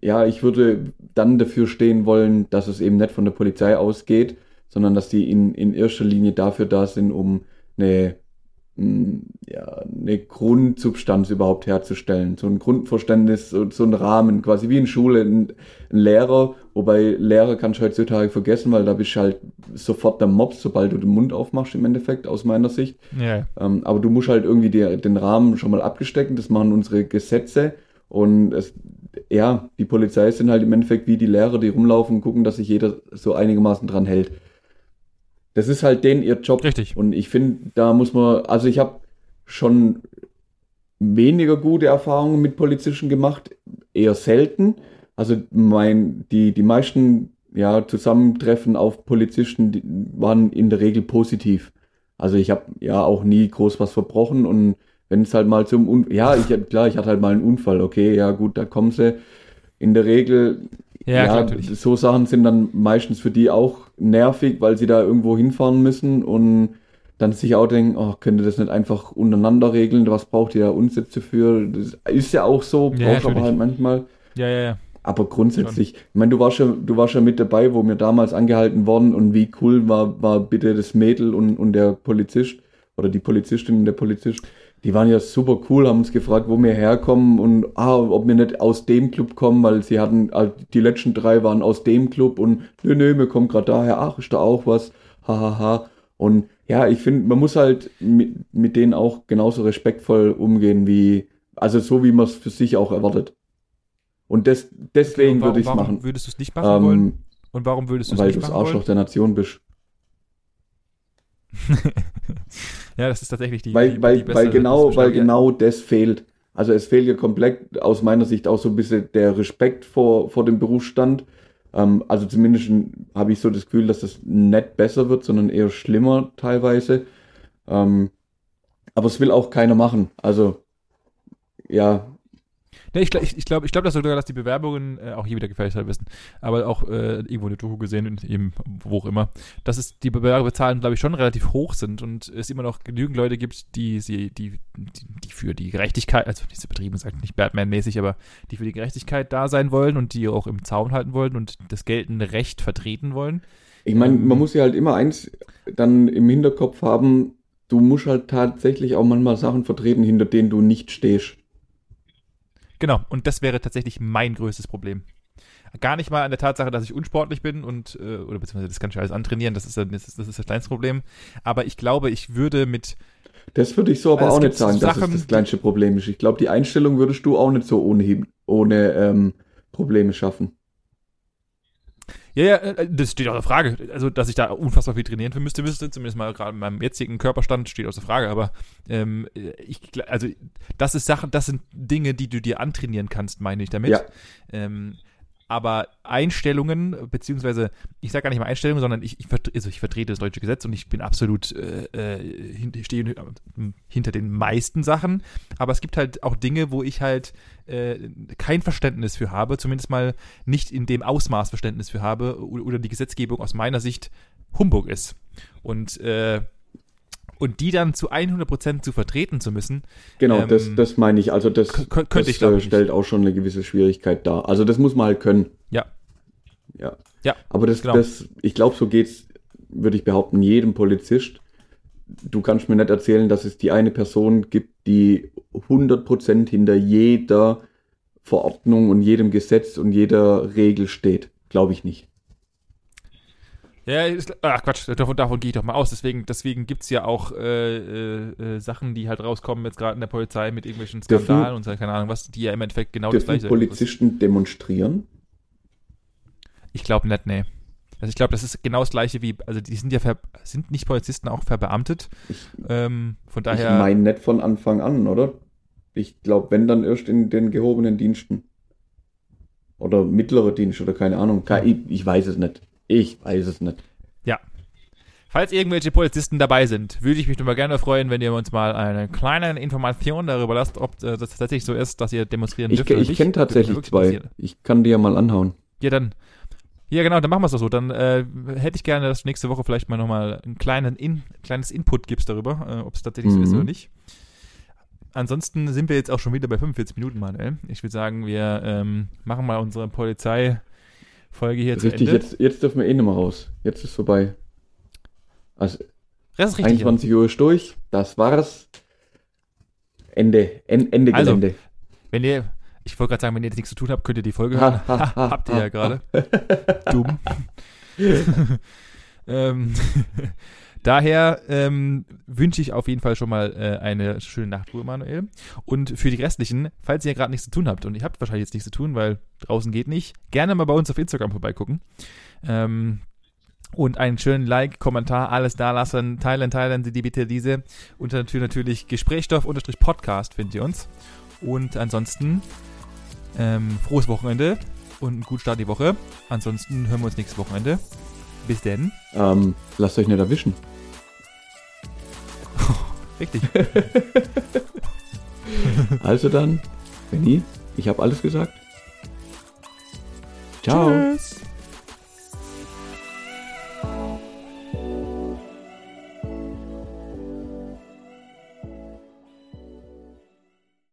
ja, ich würde dann dafür stehen wollen, dass es eben nicht von der Polizei ausgeht, sondern dass die in, in erster Linie dafür da sind, um eine ja, eine Grundsubstanz überhaupt herzustellen. So ein Grundverständnis, so, so ein Rahmen, quasi wie in Schule, ein, ein, Lehrer, wobei Lehrer kannst du heutzutage vergessen, weil da bist du halt sofort der Mops, sobald du den Mund aufmachst, im Endeffekt, aus meiner Sicht. Ja. Ähm, aber du musst halt irgendwie die, den Rahmen schon mal abgestecken, das machen unsere Gesetze und es, ja, die Polizei sind halt im Endeffekt wie die Lehrer, die rumlaufen und gucken, dass sich jeder so einigermaßen dran hält. Das ist halt denen ihr Job. Richtig. Und ich finde, da muss man, also ich habe schon weniger gute Erfahrungen mit Polizisten gemacht, eher selten. Also mein, die, die meisten ja, Zusammentreffen auf Polizisten waren in der Regel positiv. Also ich habe ja auch nie groß was verbrochen und wenn es halt mal zum Un ja, ich klar, ich hatte halt mal einen Unfall, okay, ja gut, da kommen sie. In der Regel ja, ja so Sachen sind dann meistens für die auch nervig, weil sie da irgendwo hinfahren müssen und dann sich auch denken, oh, könnte das nicht einfach untereinander regeln? Was braucht ihr da uns jetzt dafür? Das ist ja auch so, braucht ja, aber halt manchmal. Ja, ja, ja. Aber grundsätzlich, ich meine, du warst ja, du warst ja mit dabei, wo wir damals angehalten worden und wie cool war, war bitte das Mädel und, und der Polizist oder die Polizistin und der Polizist die waren ja super cool, haben uns gefragt, wo wir herkommen und ah, ob wir nicht aus dem Club kommen, weil sie hatten, also die letzten drei waren aus dem Club und nö, nö, wir kommen gerade daher, ach, ist da auch was, hahaha. Ha, ha. Und ja, ich finde, man muss halt mit, mit denen auch genauso respektvoll umgehen wie, also so wie man es für sich auch erwartet. Und des, deswegen würde ich es machen. würdest du es nicht machen ähm, wollen? Und warum würdest du es nicht machen wollen? Weil du das Arschloch der Nation bist. ja, das ist tatsächlich die, weil, die, weil, die weil genau, weil genau das fehlt. Also es fehlt ja komplett aus meiner Sicht auch so ein bisschen der Respekt vor, vor dem Berufsstand. Ähm, also zumindest habe ich so das Gefühl, dass das nicht besser wird, sondern eher schlimmer teilweise. Ähm, aber es will auch keiner machen. Also ja, Ne, ich glaube, ich, ich glaube, ich glaub, dass sogar, dass die Bewerbungen äh, auch hier wieder gefährlich wissen, aber auch äh, irgendwo eine Doku gesehen und eben wo auch immer, dass es die Bewerberzahlen, glaube ich, schon relativ hoch sind und es immer noch genügend Leute gibt, die sie, die, die, die für die Gerechtigkeit, also diese Betriebe sind nicht Batman-mäßig, aber die für die Gerechtigkeit da sein wollen und die auch im Zaun halten wollen und das geltende Recht vertreten wollen. Ich meine, man ähm, muss ja halt immer eins dann im Hinterkopf haben, du musst halt tatsächlich auch manchmal Sachen vertreten, hinter denen du nicht stehst. Genau, und das wäre tatsächlich mein größtes Problem. Gar nicht mal an der Tatsache, dass ich unsportlich bin und, äh, oder beziehungsweise das kann ich alles antrainieren, das ist, das ist, das ist das kleinste Problem. Aber ich glaube, ich würde mit. Das würde ich so aber also auch nicht sagen, Sachen, dass es das kleinste Problem ist. Ich glaube, die Einstellung würdest du auch nicht so ohne, ohne ähm, Probleme schaffen. Ja, ja, äh, das steht außer Frage. Also, dass ich da unfassbar viel trainieren für müsste, müsste, zumindest mal gerade in meinem jetzigen Körperstand, steht außer Frage. Aber ähm, ich, also, das ist Sachen, das sind Dinge, die du dir antrainieren kannst, meine ich damit. Ja. Ähm, aber Einstellungen, beziehungsweise ich sage gar nicht mal Einstellungen, sondern ich, ich, also ich vertrete das deutsche Gesetz und ich bin absolut äh, äh stehe hinter den meisten Sachen. Aber es gibt halt auch Dinge, wo ich halt äh, kein Verständnis für habe, zumindest mal nicht in dem Ausmaß Verständnis für habe oder die Gesetzgebung aus meiner Sicht Humbug ist. Und äh, und die dann zu 100% zu vertreten zu müssen. Genau, ähm, das, das meine ich. Also das, könnte das ich, äh, stellt auch schon eine gewisse Schwierigkeit dar. Also das muss man halt können. Ja. Ja. Ja. Aber das, genau. das ich glaube, so geht's, würde ich behaupten, jedem Polizist. Du kannst mir nicht erzählen, dass es die eine Person gibt, die 100% hinter jeder Verordnung und jedem Gesetz und jeder Regel steht. Glaube ich nicht. Ja, ist, ach Quatsch, davon, davon gehe ich doch mal aus. Deswegen, deswegen gibt es ja auch äh, äh, äh, Sachen, die halt rauskommen, jetzt gerade in der Polizei mit irgendwelchen Skandalen dürfen, und so, keine Ahnung was, die ja im Endeffekt genau das gleiche Polizisten ist. demonstrieren? Ich glaube nicht, nee. Also ich glaube, das ist genau das gleiche wie, also die sind ja, ver, sind nicht Polizisten auch verbeamtet? Ich, ähm, von daher. Ich meine nicht von Anfang an, oder? Ich glaube, wenn dann erst in den gehobenen Diensten. Oder mittlere Dienst oder keine Ahnung. Ich, ich weiß es nicht. Ich weiß es nicht. Ja. Falls irgendwelche Polizisten dabei sind, würde ich mich mal gerne freuen, wenn ihr uns mal eine kleine Information darüber lasst, ob äh, das tatsächlich so ist, dass ihr demonstrieren dürft. Ich, ich kenne tatsächlich zwei. Ich kann dir ja mal anhauen. Ja, dann. Ja, genau, dann machen wir es doch so. Dann äh, hätte ich gerne, dass du nächste Woche vielleicht mal nochmal ein kleinen In, kleines Input gibst darüber, äh, ob es tatsächlich mhm. so ist oder nicht. Ansonsten sind wir jetzt auch schon wieder bei 45 Minuten, Manuel. Ich würde sagen, wir ähm, machen mal unsere Polizei Folge hier richtig, zu Ende. Jetzt, jetzt dürfen wir eh nicht mehr raus. Jetzt ist vorbei. Also, das ist richtig, 21 Uhr ist durch. Das war's. Ende. En, Ende also, Gelände. Wenn ihr, ich wollte gerade sagen, wenn ihr jetzt nichts zu tun habt, könnt ihr die Folge hören. habt ihr ja gerade. Dumm. ähm, Daher ähm, wünsche ich auf jeden Fall schon mal äh, eine schöne Nachtruhe, Manuel. Und für die restlichen, falls ihr gerade nichts zu tun habt, und ihr habt wahrscheinlich jetzt nichts zu tun, weil draußen geht nicht, gerne mal bei uns auf Instagram vorbeigucken. Ähm, und einen schönen Like, Kommentar, alles da lassen, teilen, teilen Sie die bitte diese. Und natürlich Gesprächsstoff-Podcast findet ihr uns. Und ansonsten ähm, frohes Wochenende und einen guten Start die Woche. Ansonsten hören wir uns nächstes Wochenende. Bis denn. Ähm, lasst euch nicht erwischen. Richtig. also dann, Benny, ich habe alles gesagt. Ciao. Tschüss.